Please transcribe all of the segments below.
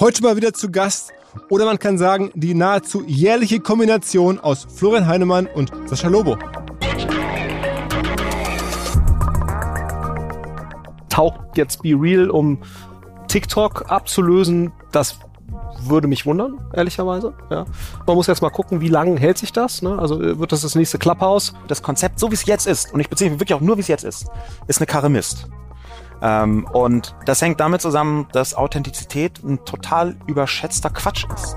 heute mal wieder zu Gast. Oder man kann sagen, die nahezu jährliche Kombination aus Florian Heinemann und Sascha Lobo. Taucht jetzt Be Real, um TikTok abzulösen, das würde mich wundern, ehrlicherweise. Ja. Man muss jetzt mal gucken, wie lange hält sich das. Ne? Also äh, wird das das nächste Clubhouse? Das Konzept, so wie es jetzt ist, und ich beziehe mich wirklich auch nur, wie es jetzt ist, ist eine Karre Mist. Ähm, und das hängt damit zusammen, dass Authentizität ein total überschätzter Quatsch ist.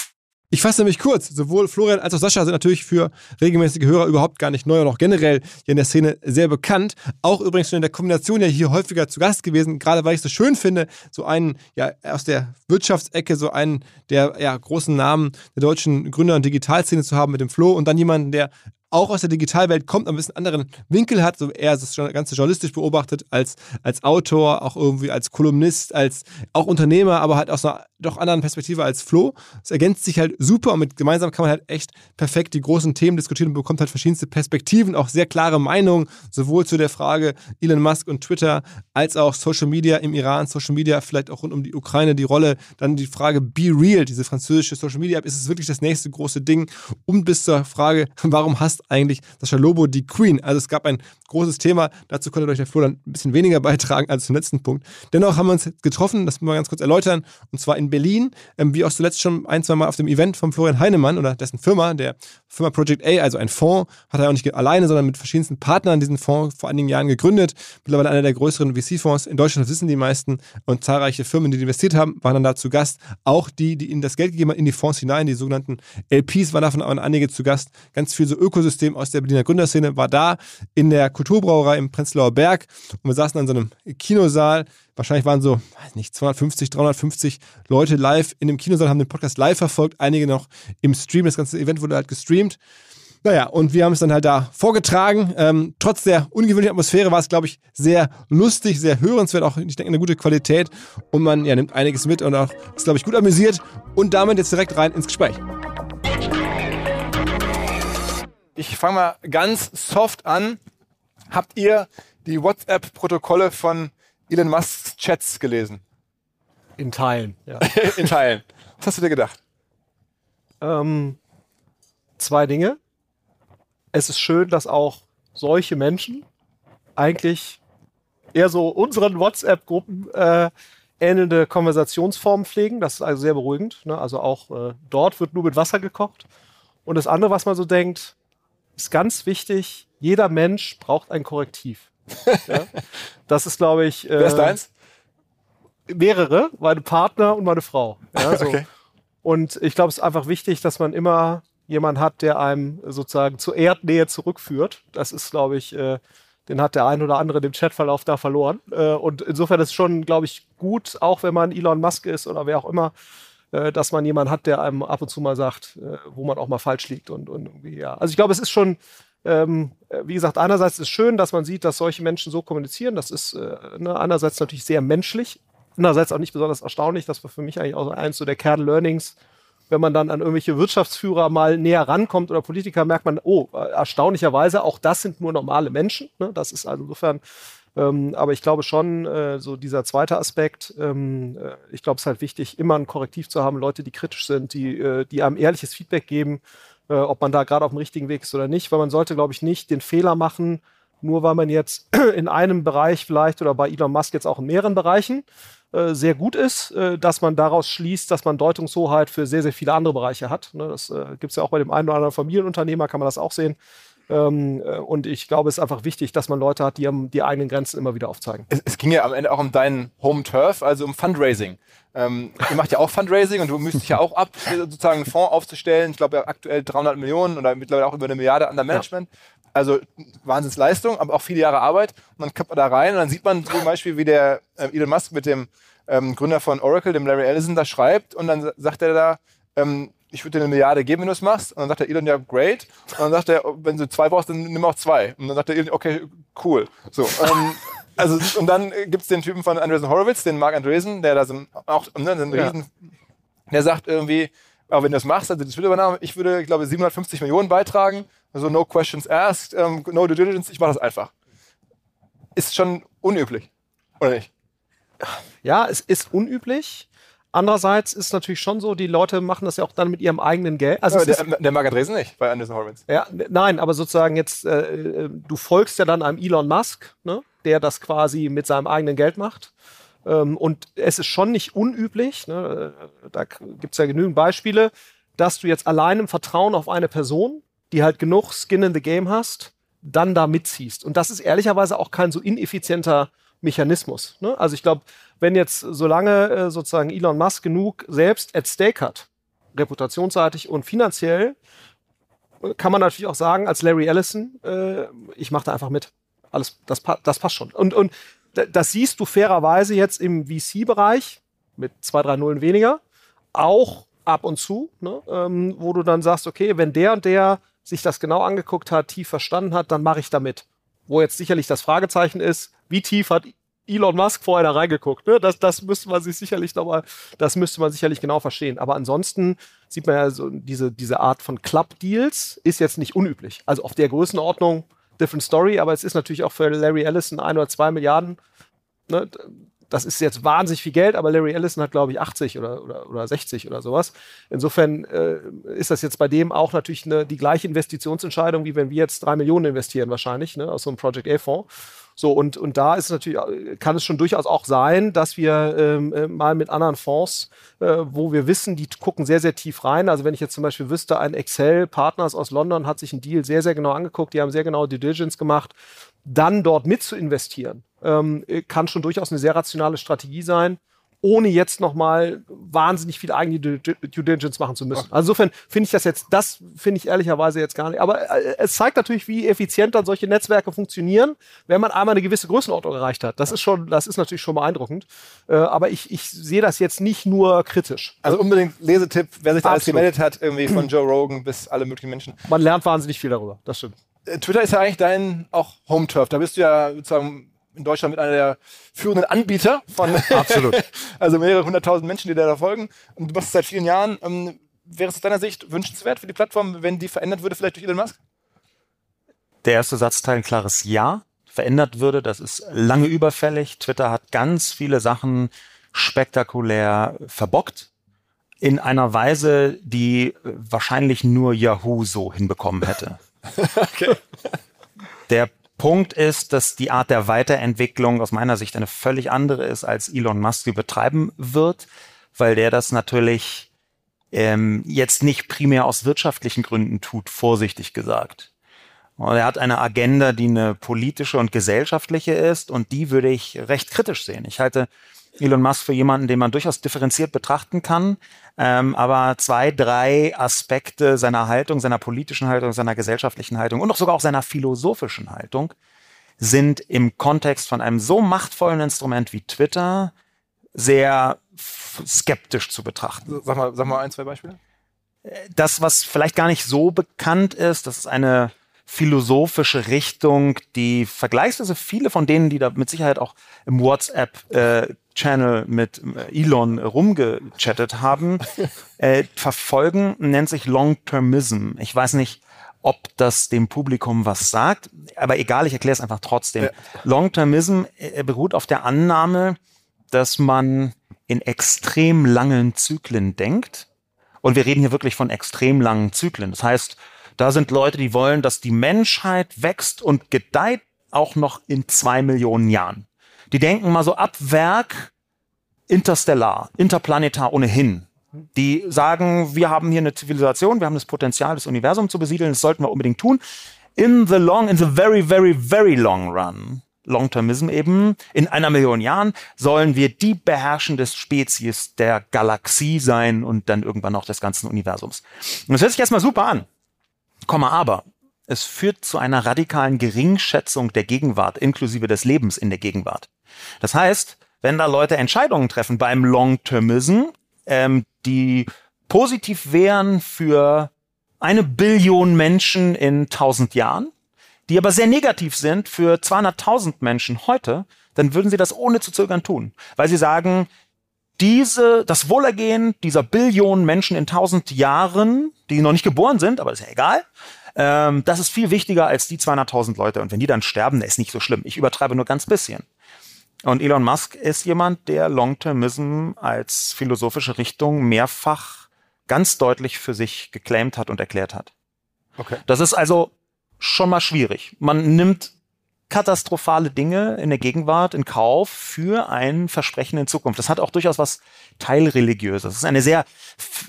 Ich fasse nämlich kurz. Sowohl Florian als auch Sascha sind natürlich für regelmäßige Hörer überhaupt gar nicht neu und auch generell hier in der Szene sehr bekannt. Auch übrigens schon in der Kombination ja hier häufiger zu Gast gewesen, gerade weil ich es so schön finde, so einen ja aus der Wirtschaftsecke, so einen der ja, großen Namen der deutschen Gründer- und Digitalszene zu haben mit dem Flo und dann jemanden, der auch aus der Digitalwelt kommt, ein bisschen anderen Winkel hat, so eher das Ganze journalistisch beobachtet, als, als Autor, auch irgendwie als Kolumnist, als auch Unternehmer, aber halt aus einer doch anderen Perspektive als Flo. Es ergänzt sich halt super und mit gemeinsam kann man halt echt perfekt die großen Themen diskutieren und bekommt halt verschiedenste Perspektiven, auch sehr klare Meinungen, sowohl zu der Frage Elon Musk und Twitter, als auch Social Media im Iran, Social Media vielleicht auch rund um die Ukraine, die Rolle, dann die Frage Be Real, diese französische Social Media App, ist es wirklich das nächste große Ding und bis zur Frage, warum hasst eigentlich Sascha Lobo die Queen? Also es gab ein großes Thema, dazu konnte euch der Flo dann ein bisschen weniger beitragen als zum letzten Punkt. Dennoch haben wir uns getroffen, das müssen wir ganz kurz erläutern, und zwar in Berlin, ähm, wie auch zuletzt schon ein, zwei Mal auf dem Event von Florian Heinemann oder dessen Firma, der Firma Project A, also ein Fonds, hat er auch nicht alleine, sondern mit verschiedensten Partnern diesen Fonds vor einigen Jahren gegründet. Mittlerweile einer der größeren VC-Fonds in Deutschland, das wissen die meisten. Und zahlreiche Firmen, die investiert haben, waren dann da zu Gast. Auch die, die ihnen das Geld gegeben haben in die Fonds hinein, die sogenannten LPs, waren davon auch einige zu Gast. Ganz viel so Ökosystem aus der Berliner Gründerszene war da in der Kulturbrauerei im Prenzlauer Berg. Und wir saßen in so einem Kinosaal wahrscheinlich waren so, weiß nicht, 250, 350 Leute live in dem Kinosaal, haben den Podcast live verfolgt, einige noch im Stream. Das ganze Event wurde halt gestreamt. Naja, und wir haben es dann halt da vorgetragen. Ähm, trotz der ungewöhnlichen Atmosphäre war es, glaube ich, sehr lustig, sehr hörenswert, auch, ich denke, eine gute Qualität. Und man ja, nimmt einiges mit und auch ist, glaube ich, gut amüsiert. Und damit jetzt direkt rein ins Gespräch. Ich fange mal ganz soft an. Habt ihr die WhatsApp-Protokolle von Elon Musks Chats gelesen? In Teilen, ja. In Teilen. Was hast du dir gedacht? Ähm, zwei Dinge. Es ist schön, dass auch solche Menschen eigentlich eher so unseren WhatsApp-Gruppen äh, ähnelnde Konversationsformen pflegen. Das ist also sehr beruhigend. Ne? Also auch äh, dort wird nur mit Wasser gekocht. Und das andere, was man so denkt, ist ganz wichtig, jeder Mensch braucht ein Korrektiv. ja? Das ist, glaube ich. Äh, Wer ist deins? Mehrere, meine Partner und meine Frau. Ja, so. Okay. Und ich glaube, es ist einfach wichtig, dass man immer jemanden hat, der einem sozusagen zur Erdnähe zurückführt. Das ist, glaube ich, äh, Den hat der ein oder andere im Chatverlauf da verloren. Äh, und insofern ist es schon, glaube ich, gut, auch wenn man Elon Musk ist oder wer auch immer, äh, dass man jemanden hat, der einem ab und zu mal sagt, äh, wo man auch mal falsch liegt. Und, und irgendwie, ja. Also ich glaube, es ist schon, ähm, äh, wie gesagt, einerseits ist es schön, dass man sieht, dass solche Menschen so kommunizieren. Das ist äh, ne, einerseits natürlich sehr menschlich, andererseits auch nicht besonders erstaunlich. Das war für mich eigentlich auch eins so der Kern-Learnings. Wenn man dann an irgendwelche Wirtschaftsführer mal näher rankommt oder Politiker, merkt man, oh, erstaunlicherweise, auch das sind nur normale Menschen. Ne? Das ist also insofern ähm, aber ich glaube schon, äh, so dieser zweite Aspekt, ähm, äh, ich glaube, es ist halt wichtig, immer ein Korrektiv zu haben, Leute, die kritisch sind, die, äh, die einem ehrliches Feedback geben, äh, ob man da gerade auf dem richtigen Weg ist oder nicht, weil man sollte, glaube ich, nicht den Fehler machen, nur weil man jetzt in einem Bereich vielleicht oder bei Elon Musk jetzt auch in mehreren Bereichen äh, sehr gut ist, äh, dass man daraus schließt, dass man Deutungshoheit für sehr, sehr viele andere Bereiche hat. Ne, das äh, gibt es ja auch bei dem einen oder anderen Familienunternehmer, kann man das auch sehen. Ähm, äh, und ich glaube, es ist einfach wichtig, dass man Leute hat, die die eigenen Grenzen immer wieder aufzeigen. Es, es ging ja am Ende auch um deinen Home Turf, also um Fundraising. Ähm, ihr macht ja auch Fundraising und du müsstest ja auch ab, sozusagen einen Fonds aufzustellen. Ich glaube ja aktuell 300 Millionen oder mittlerweile auch über eine Milliarde an der Management. Ja. Also Wahnsinnsleistung, aber auch viele Jahre Arbeit. Und dann kommt man da rein und dann sieht man zum Beispiel, wie der äh, Elon Musk mit dem ähm, Gründer von Oracle, dem Larry Ellison, da schreibt und dann sagt er da, ähm, ich würde dir eine Milliarde geben, wenn du es machst. Und dann sagt der Elon, ja, great. Und dann sagt er, wenn du zwei brauchst, dann nimm auch zwei. Und dann sagt der Elon, okay, cool. So, ähm, also, und dann gibt es den Typen von Andreessen Horowitz, den Mark Andreessen, der da so auch ne, so ein ja. Riesen, der sagt irgendwie, aber wenn du das machst, also das Übernahme, ich würde, ich glaube, 750 Millionen beitragen, also no questions asked, um, no due diligence, ich mache das einfach. Ist schon unüblich, oder nicht? Ja, es ist unüblich. Andererseits ist natürlich schon so, die Leute machen das ja auch dann mit ihrem eigenen Geld. Also der, der Mark Andresen nicht bei Anderson Horowitz. Ja, nein, aber sozusagen jetzt, äh, du folgst ja dann einem Elon Musk, ne, der das quasi mit seinem eigenen Geld macht. Ähm, und es ist schon nicht unüblich, ne, da gibt es ja genügend Beispiele, dass du jetzt allein im Vertrauen auf eine Person, die halt genug Skin in the Game hast, dann da mitziehst. Und das ist ehrlicherweise auch kein so ineffizienter Mechanismus. Ne? Also ich glaube, wenn jetzt solange äh, sozusagen Elon Musk genug selbst at stake hat, reputationsseitig und finanziell, kann man natürlich auch sagen, als Larry Ellison, äh, ich mache da einfach mit. Alles, das, das passt schon. Und, und das siehst du fairerweise jetzt im VC-Bereich mit zwei, drei Nullen weniger, auch ab und zu, ne? ähm, wo du dann sagst, okay, wenn der und der sich das genau angeguckt hat, tief verstanden hat, dann mache ich damit. Wo jetzt sicherlich das Fragezeichen ist, wie tief hat Elon Musk vorher da reingeguckt. Ne? Das, das müsste man sich sicherlich nochmal, das müsste man sicherlich genau verstehen. Aber ansonsten sieht man ja so, diese, diese Art von Club-Deals ist jetzt nicht unüblich. Also auf der Größenordnung, different story, aber es ist natürlich auch für Larry Ellison ein oder zwei Milliarden. Ne? Das ist jetzt wahnsinnig viel Geld, aber Larry Ellison hat, glaube ich, 80 oder, oder, oder 60 oder sowas. Insofern äh, ist das jetzt bei dem auch natürlich eine, die gleiche Investitionsentscheidung, wie wenn wir jetzt drei Millionen investieren wahrscheinlich, ne, aus so einem Project A-Fonds. So, und, und da ist natürlich, kann es schon durchaus auch sein, dass wir ähm, äh, mal mit anderen Fonds, äh, wo wir wissen, die gucken sehr, sehr tief rein. Also wenn ich jetzt zum Beispiel wüsste, ein Excel Partners aus London hat sich einen Deal sehr, sehr genau angeguckt, die haben sehr genau Due Diligence gemacht, dann dort mit zu investieren, ähm, kann schon durchaus eine sehr rationale Strategie sein ohne jetzt nochmal wahnsinnig viel eigene Due Diligence machen zu müssen. Also insofern finde ich das jetzt, das finde ich ehrlicherweise jetzt gar nicht. Aber äh, es zeigt natürlich, wie effizient dann solche Netzwerke funktionieren, wenn man einmal eine gewisse Größenordnung erreicht hat. Das ist schon, das ist natürlich schon beeindruckend. Äh, aber ich, ich sehe das jetzt nicht nur kritisch. Also unbedingt Lesetipp, wer sich da alles gemeldet hat, irgendwie von Joe Rogan bis alle möglichen Menschen. Man lernt wahnsinnig viel darüber, das stimmt. Äh, Twitter ist ja eigentlich dein auch Home-Turf. Da bist du ja sozusagen in Deutschland mit einer der führenden Anbieter von Absolut. also mehrere hunderttausend Menschen, die da folgen. Und du machst es seit vielen Jahren. Ähm, wäre es aus deiner Sicht wünschenswert für die Plattform, wenn die verändert würde, vielleicht durch Elon Musk? Der erste Satzteil ein klares Ja. Verändert würde, das ist lange überfällig. Twitter hat ganz viele Sachen spektakulär verbockt in einer Weise, die wahrscheinlich nur Yahoo so hinbekommen hätte. okay. Der Punkt ist, dass die Art der Weiterentwicklung aus meiner Sicht eine völlig andere ist, als Elon Musk sie betreiben wird, weil der das natürlich ähm, jetzt nicht primär aus wirtschaftlichen Gründen tut, vorsichtig gesagt. Und er hat eine Agenda, die eine politische und gesellschaftliche ist und die würde ich recht kritisch sehen. Ich halte Elon Musk für jemanden, den man durchaus differenziert betrachten kann, ähm, aber zwei, drei Aspekte seiner Haltung, seiner politischen Haltung, seiner gesellschaftlichen Haltung und auch sogar auch seiner philosophischen Haltung sind im Kontext von einem so machtvollen Instrument wie Twitter sehr skeptisch zu betrachten. Sag mal, sag mal ein, zwei Beispiele. Das, was vielleicht gar nicht so bekannt ist, das ist eine philosophische Richtung, die vergleichsweise viele von denen, die da mit Sicherheit auch im WhatsApp-Channel äh, mit äh, Elon rumgechattet haben, äh, verfolgen, nennt sich Long-Termism. Ich weiß nicht, ob das dem Publikum was sagt, aber egal, ich erkläre es einfach trotzdem. Ja. Long-Termism äh, beruht auf der Annahme, dass man in extrem langen Zyklen denkt. Und wir reden hier wirklich von extrem langen Zyklen. Das heißt, da sind Leute, die wollen, dass die Menschheit wächst und gedeiht auch noch in zwei Millionen Jahren. Die denken mal so ab Werk interstellar, interplanetar ohnehin. Die sagen, wir haben hier eine Zivilisation, wir haben das Potenzial, das Universum zu besiedeln, das sollten wir unbedingt tun. In the long, in the very, very, very long run Long-Termism eben, in einer Million Jahren sollen wir die beherrschende Spezies der Galaxie sein und dann irgendwann auch des ganzen Universums. Und das hört sich erstmal super an. Komma aber, es führt zu einer radikalen Geringschätzung der Gegenwart, inklusive des Lebens in der Gegenwart. Das heißt, wenn da Leute Entscheidungen treffen beim Long-Termism, ähm, die positiv wären für eine Billion Menschen in tausend Jahren, die aber sehr negativ sind für 200.000 Menschen heute, dann würden sie das ohne zu zögern tun, weil sie sagen, diese, das Wohlergehen dieser Billionen Menschen in tausend Jahren, die noch nicht geboren sind, aber ist ja egal, ähm, das ist viel wichtiger als die 200.000 Leute. Und wenn die dann sterben, ist nicht so schlimm. Ich übertreibe nur ganz bisschen. Und Elon Musk ist jemand, der Long-Termism als philosophische Richtung mehrfach ganz deutlich für sich geclaimt hat und erklärt hat. Okay. Das ist also schon mal schwierig. Man nimmt katastrophale Dinge in der Gegenwart in Kauf für ein Versprechen in Zukunft. Das hat auch durchaus was teilreligiöses. Das ist eine sehr,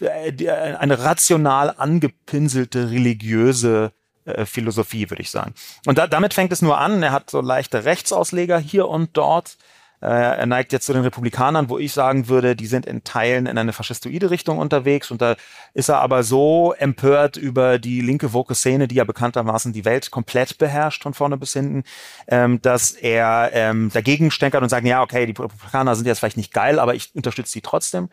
äh, eine rational angepinselte religiöse äh, Philosophie, würde ich sagen. Und da, damit fängt es nur an. Er hat so leichte Rechtsausleger hier und dort. Äh, er neigt jetzt zu den Republikanern, wo ich sagen würde, die sind in Teilen in eine faschistoide Richtung unterwegs. Und da ist er aber so empört über die linke woke Szene, die ja bekanntermaßen die Welt komplett beherrscht von vorne bis hinten, ähm, dass er ähm, dagegen stänkert und sagt, ja, okay, die Republikaner sind jetzt vielleicht nicht geil, aber ich unterstütze sie trotzdem.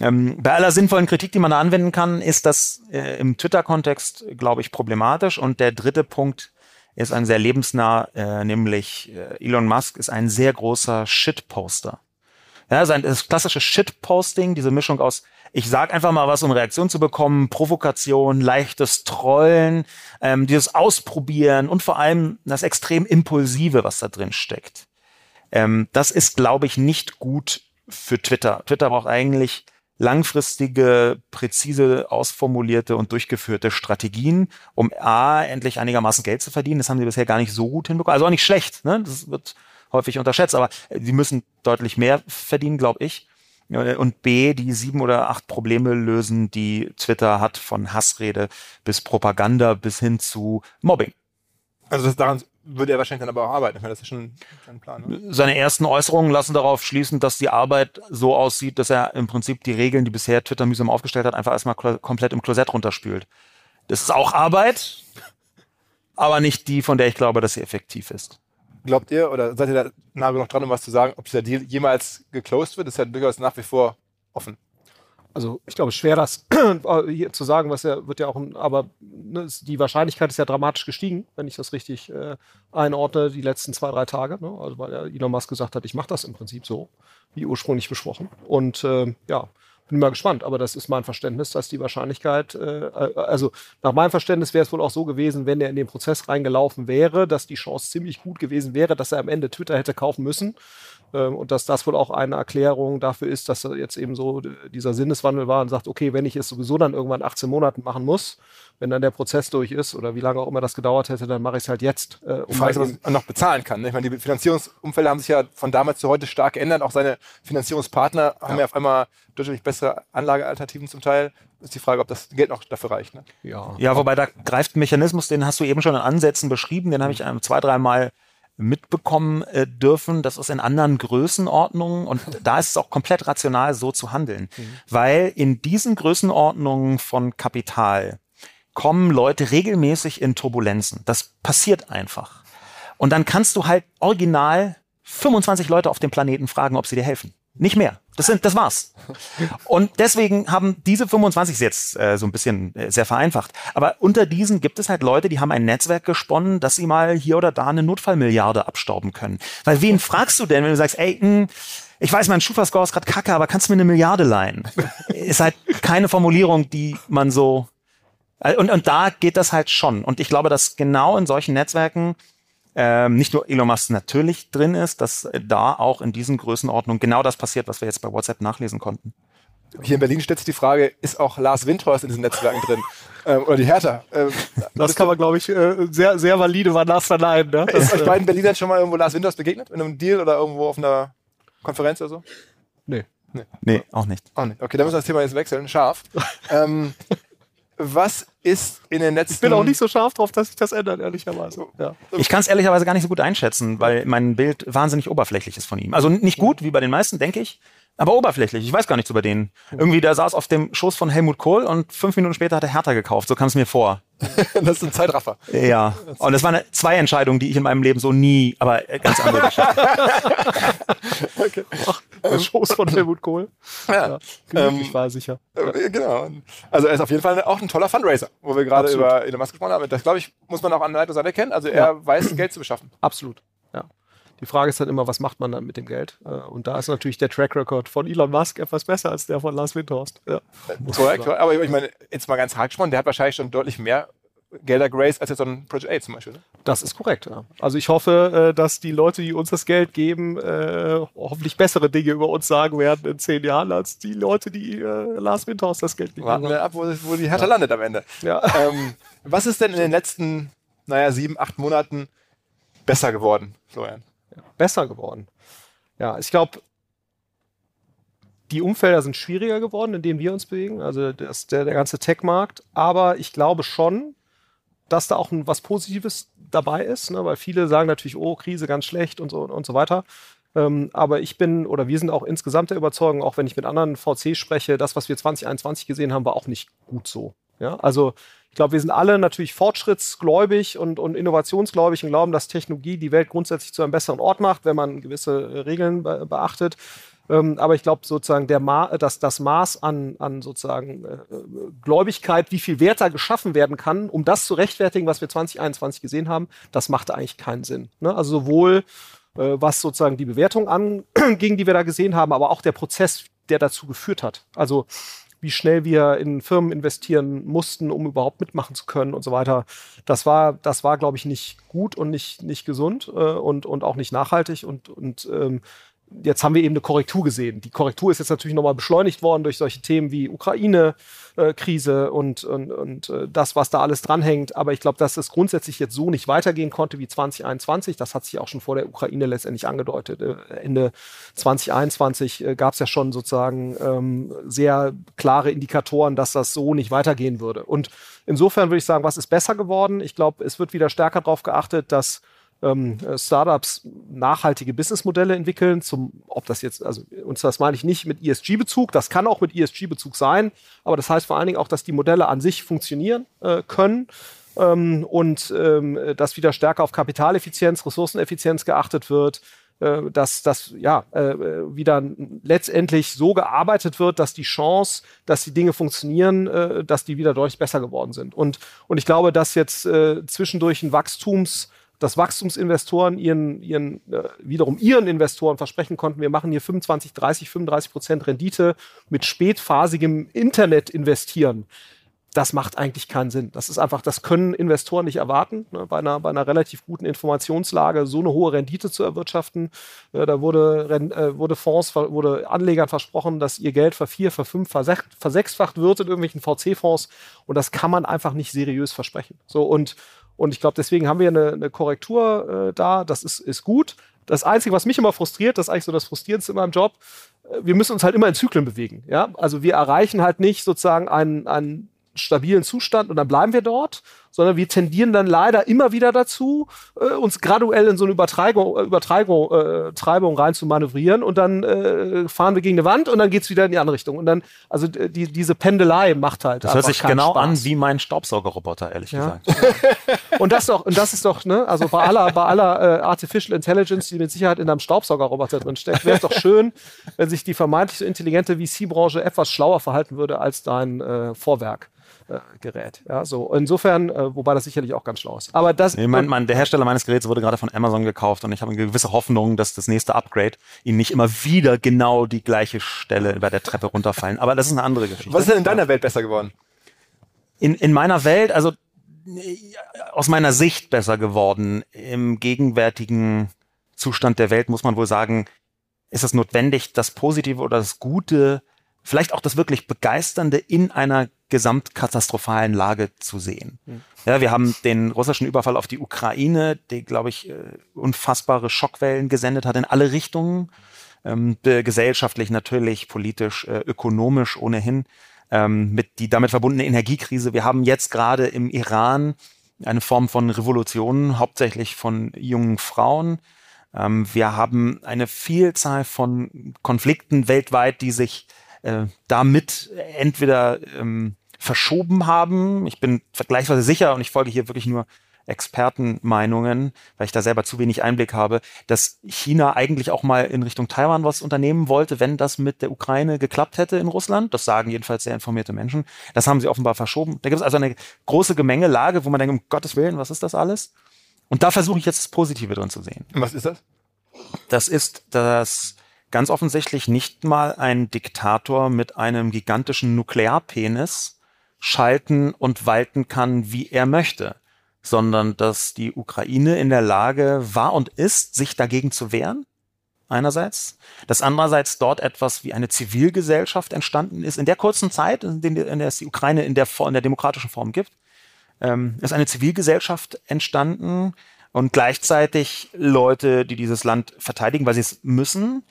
Ähm, bei aller sinnvollen Kritik, die man da anwenden kann, ist das äh, im Twitter-Kontext, glaube ich, problematisch. Und der dritte Punkt, ist ein sehr lebensnah, äh, nämlich äh, Elon Musk ist ein sehr großer Shitposter. Ja, sein das klassische Shitposting, diese Mischung aus ich sag einfach mal was, um Reaktion zu bekommen, Provokation, leichtes Trollen, ähm, dieses Ausprobieren und vor allem das extrem Impulsive, was da drin steckt. Ähm, das ist, glaube ich, nicht gut für Twitter. Twitter braucht eigentlich langfristige, präzise ausformulierte und durchgeführte Strategien, um A, endlich einigermaßen Geld zu verdienen. Das haben sie bisher gar nicht so gut hinbekommen. Also auch nicht schlecht, ne? Das wird häufig unterschätzt, aber sie müssen deutlich mehr verdienen, glaube ich. Und B, die sieben oder acht Probleme lösen, die Twitter hat, von Hassrede bis Propaganda bis hin zu Mobbing. Also das daran würde er wahrscheinlich dann aber auch arbeiten. Ich meine, das ist schon ein Plan. Ne? Seine ersten Äußerungen lassen darauf schließen, dass die Arbeit so aussieht, dass er im Prinzip die Regeln, die bisher Twitter mühsam aufgestellt hat, einfach erstmal komplett im Klosett runterspült. Das ist auch Arbeit, aber nicht die, von der ich glaube, dass sie effektiv ist. Glaubt ihr oder seid ihr da nah genug dran, um was zu sagen, ob dieser Deal jemals geclosed wird? Das ist ja durchaus nach wie vor offen also ich glaube, schwer das hier zu sagen, was ja wird ja auch, aber ne, die Wahrscheinlichkeit ist ja dramatisch gestiegen, wenn ich das richtig äh, einordne, die letzten zwei, drei Tage. Ne? Also weil ja Elon Musk gesagt hat, ich mache das im Prinzip so, wie ursprünglich besprochen. Und äh, ja, bin mal gespannt, aber das ist mein Verständnis, dass die Wahrscheinlichkeit, äh, äh also nach meinem Verständnis wäre es wohl auch so gewesen, wenn er in den Prozess reingelaufen wäre, dass die Chance ziemlich gut gewesen wäre, dass er am Ende Twitter hätte kaufen müssen. Ähm, und dass das wohl auch eine Erklärung dafür ist, dass jetzt eben so dieser Sinneswandel war und sagt, okay, wenn ich es sowieso dann irgendwann 18 Monaten machen muss, wenn dann der Prozess durch ist oder wie lange auch immer das gedauert hätte, dann mache ich es halt jetzt. Äh, um Frage ist, was man noch bezahlen kann. Ne? Ich meine, die Finanzierungsumfälle haben sich ja von damals zu heute stark geändert. Auch seine Finanzierungspartner ja. haben ja auf einmal deutlich bessere Anlagealternativen zum Teil. Ist die Frage, ob das Geld noch dafür reicht. Ne? Ja. ja, wobei da greift ein Mechanismus, den hast du eben schon in Ansätzen beschrieben, den habe ich einem zwei, dreimal mitbekommen äh, dürfen. Das ist in anderen Größenordnungen und da ist es auch komplett rational, so zu handeln. Mhm. Weil in diesen Größenordnungen von Kapital kommen Leute regelmäßig in Turbulenzen. Das passiert einfach. Und dann kannst du halt original 25 Leute auf dem Planeten fragen, ob sie dir helfen. Nicht mehr. Das sind, das war's. Und deswegen haben diese 25 jetzt äh, so ein bisschen äh, sehr vereinfacht. Aber unter diesen gibt es halt Leute, die haben ein Netzwerk gesponnen, dass sie mal hier oder da eine Notfallmilliarde abstauben können. Weil wen fragst du denn, wenn du sagst, ey, mh, hm, ich weiß, mein Schufa-Score ist gerade kacke, aber kannst du mir eine Milliarde leihen? ist halt keine Formulierung, die man so. Äh, und, und da geht das halt schon. Und ich glaube, dass genau in solchen Netzwerken ähm, nicht nur Elon Musk natürlich drin ist, dass da auch in diesen Größenordnungen genau das passiert, was wir jetzt bei WhatsApp nachlesen konnten. Hier in Berlin stellt sich die Frage, ist auch Lars Windhorst in diesen Netzwerken drin? Ähm, oder die Hertha? Ähm, das kann man, glaube ich, äh, sehr, sehr valide war das verneinen. Ne? ist euch beiden Berlinern schon mal irgendwo Lars Windhorst begegnet? In einem Deal oder irgendwo auf einer Konferenz oder so? Nee. Nee, nee auch nicht. Auch nicht. Okay, dann müssen wir das Thema jetzt wechseln. Scharf. ähm, was ist in den letzten... Ich bin auch nicht so scharf drauf, dass sich das ändert, ehrlicherweise. Ja. Ich kann es ehrlicherweise gar nicht so gut einschätzen, weil mein Bild wahnsinnig oberflächlich ist von ihm. Also nicht gut, wie bei den meisten, denke ich, aber oberflächlich. Ich weiß gar nichts über den. Irgendwie, der saß auf dem Schoß von Helmut Kohl und fünf Minuten später hat er Hertha gekauft. So kam es mir vor. das ist ein Zeitraffer. Ja. Und das waren zwei Entscheidungen, die ich in meinem Leben so nie, aber ganz andere Geschichte. okay. Ach, der Schoß von Helmut Kohl. Ja. ja ähm, war sicher. Äh, genau. Also er ist auf jeden Fall auch ein toller Fundraiser, wo wir gerade über Elon Musk gesprochen haben. Das, glaube ich, muss man auch an der Seite kennen. Also er ja. weiß, Geld zu beschaffen. Absolut. Ja. Die Frage ist dann immer, was macht man dann mit dem Geld? Äh, und da ist natürlich der Track Record von Elon Musk etwas besser als der von Lars Windhorst. Ja. Korrekt, aber ich meine, jetzt mal ganz hart gesprochen, der hat wahrscheinlich schon deutlich mehr Gelder Grace als jetzt so ein Project A zum Beispiel. Ne? Das ist korrekt, ja. Also ich hoffe, äh, dass die Leute, die uns das Geld geben, äh, hoffentlich bessere Dinge über uns sagen werden in zehn Jahren, als die Leute, die Lars Windhorst das Geld haben. Warten wir ab, wo, wo die Hertha ja. landet am Ende. Ja. Ähm, was ist denn in den letzten, naja, sieben, acht Monaten besser geworden, Florian? Besser geworden. Ja, ich glaube, die Umfelder sind schwieriger geworden, in denen wir uns bewegen, also das, der, der ganze Tech-Markt. Aber ich glaube schon, dass da auch ein, was Positives dabei ist, ne? weil viele sagen natürlich, oh, Krise ganz schlecht und so und so weiter. Ähm, aber ich bin oder wir sind auch insgesamt der Überzeugung, auch wenn ich mit anderen VCs spreche, das, was wir 2021 gesehen haben, war auch nicht gut so. Ja, also ich glaube, wir sind alle natürlich fortschrittsgläubig und, und innovationsgläubig und glauben, dass Technologie die Welt grundsätzlich zu einem besseren Ort macht, wenn man gewisse äh, Regeln be beachtet. Ähm, aber ich glaube sozusagen, der Ma dass das Maß an, an sozusagen äh, Gläubigkeit, wie viel Wert da geschaffen werden kann, um das zu rechtfertigen, was wir 2021 gesehen haben, das machte eigentlich keinen Sinn. Ne? Also sowohl äh, was sozusagen die Bewertung anging, die wir da gesehen haben, aber auch der Prozess, der dazu geführt hat. Also wie schnell wir in Firmen investieren mussten, um überhaupt mitmachen zu können und so weiter. Das war, das war, glaube ich, nicht gut und nicht, nicht gesund äh, und, und auch nicht nachhaltig und, und ähm, jetzt haben wir eben eine Korrektur gesehen. Die Korrektur ist jetzt natürlich nochmal beschleunigt worden durch solche Themen wie Ukraine-Krise äh, und, und, und äh, das, was da alles dranhängt. Aber ich glaube, dass es grundsätzlich jetzt so nicht weitergehen konnte wie 2021. Das hat sich auch schon vor der Ukraine letztendlich angedeutet. Äh, Ende 2021 äh, gab es ja schon sozusagen ähm, sehr klare Indikatoren, dass das so nicht weitergehen würde. Und insofern würde ich sagen, was ist besser geworden? Ich glaube, es wird wieder stärker darauf geachtet, dass ähm, Startups nachhaltige Businessmodelle entwickeln, zum, ob das jetzt, also und das meine ich nicht mit ESG-Bezug, das kann auch mit ESG-Bezug sein, aber das heißt vor allen Dingen auch, dass die Modelle an sich funktionieren äh, können ähm, und ähm, dass wieder stärker auf Kapitaleffizienz, Ressourceneffizienz geachtet wird, äh, dass das ja äh, wieder letztendlich so gearbeitet wird, dass die Chance, dass die Dinge funktionieren, äh, dass die wieder deutlich besser geworden sind. Und, und ich glaube, dass jetzt äh, zwischendurch ein Wachstums dass Wachstumsinvestoren ihren, ihren äh, wiederum ihren Investoren versprechen konnten, wir machen hier 25, 30, 35 Prozent Rendite mit spätphasigem Internet investieren. Das macht eigentlich keinen Sinn. Das ist einfach, das können Investoren nicht erwarten, ne, bei, einer, bei einer relativ guten Informationslage so eine hohe Rendite zu erwirtschaften. Äh, da wurde, äh, wurde Fonds, wurde Anlegern versprochen, dass ihr Geld vervier, verfünf, versech, versechsfacht wird in irgendwelchen VC-Fonds. Und das kann man einfach nicht seriös versprechen. So, und, und ich glaube, deswegen haben wir eine, eine Korrektur äh, da. Das ist, ist gut. Das Einzige, was mich immer frustriert, das ist eigentlich so das Frustrierendste in meinem Job, äh, wir müssen uns halt immer in Zyklen bewegen. Ja? Also wir erreichen halt nicht sozusagen einen, einen stabilen Zustand und dann bleiben wir dort, sondern wir tendieren dann leider immer wieder dazu, äh, uns graduell in so eine Übertreibung, äh, Übertreibung äh, Treibung rein zu manövrieren und dann äh, fahren wir gegen eine Wand und dann geht's wieder in die andere Richtung. Und dann, also die, diese Pendelei macht halt. Das hört sich genau Spaß. an wie mein Staubsaugerroboter, ehrlich Ja. gesagt. Und das doch, und das ist doch, ne, also bei aller, bei aller äh, Artificial Intelligence, die mit Sicherheit in einem Staubsaugerroboter drin steckt, wäre es doch schön, wenn sich die vermeintlich so intelligente VC-Branche etwas schlauer verhalten würde als dein äh, Vorwerk. Äh, Gerät. Ja, so insofern, äh, wobei das sicherlich auch ganz schlau ist. Aber das, Nee, mein, mein, der Hersteller meines Geräts wurde gerade von Amazon gekauft und ich habe eine gewisse Hoffnung, dass das nächste Upgrade ihnen nicht immer wieder genau die gleiche Stelle bei der Treppe runterfallen. Aber das ist eine andere Geschichte. Was ist denn in deiner Welt besser geworden? in, in meiner Welt, also aus meiner Sicht besser geworden. Im gegenwärtigen Zustand der Welt muss man wohl sagen, ist es notwendig, das Positive oder das Gute, vielleicht auch das wirklich Begeisternde in einer gesamtkatastrophalen Lage zu sehen. Ja, wir haben den russischen Überfall auf die Ukraine, der, glaube ich, äh, unfassbare Schockwellen gesendet hat in alle Richtungen, ähm, gesellschaftlich natürlich, politisch, äh, ökonomisch ohnehin ähm, mit die damit verbundene Energiekrise. Wir haben jetzt gerade im Iran eine Form von Revolution, hauptsächlich von jungen Frauen. Ähm, wir haben eine Vielzahl von Konflikten weltweit, die sich äh, damit entweder ähm, verschoben haben. Ich bin vergleichsweise sicher und ich folge hier wirklich nur Expertenmeinungen, weil ich da selber zu wenig Einblick habe, dass China eigentlich auch mal in Richtung Taiwan was unternehmen wollte, wenn das mit der Ukraine geklappt hätte in Russland. Das sagen jedenfalls sehr informierte Menschen. Das haben sie offenbar verschoben. Da gibt es also eine große Gemengelage, wo man denkt, um Gottes Willen, was ist das alles? Und da versuche ich jetzt das Positive drin zu sehen. Und was ist das? Das ist, dass ganz offensichtlich nicht mal ein Diktator mit einem gigantischen Nuklearpenis schalten und walten kann, wie er möchte, sondern dass die Ukraine in der Lage war und ist, sich dagegen zu wehren. Einerseits. Dass andererseits dort etwas wie eine Zivilgesellschaft entstanden ist. In der kurzen Zeit, in der, es die Ukraine in der, in der demokratischen Form gibt, ähm, ist eine Zivilgesellschaft entstanden und gleichzeitig Leute, die dieses Land verteidigen, weil sie es müssen.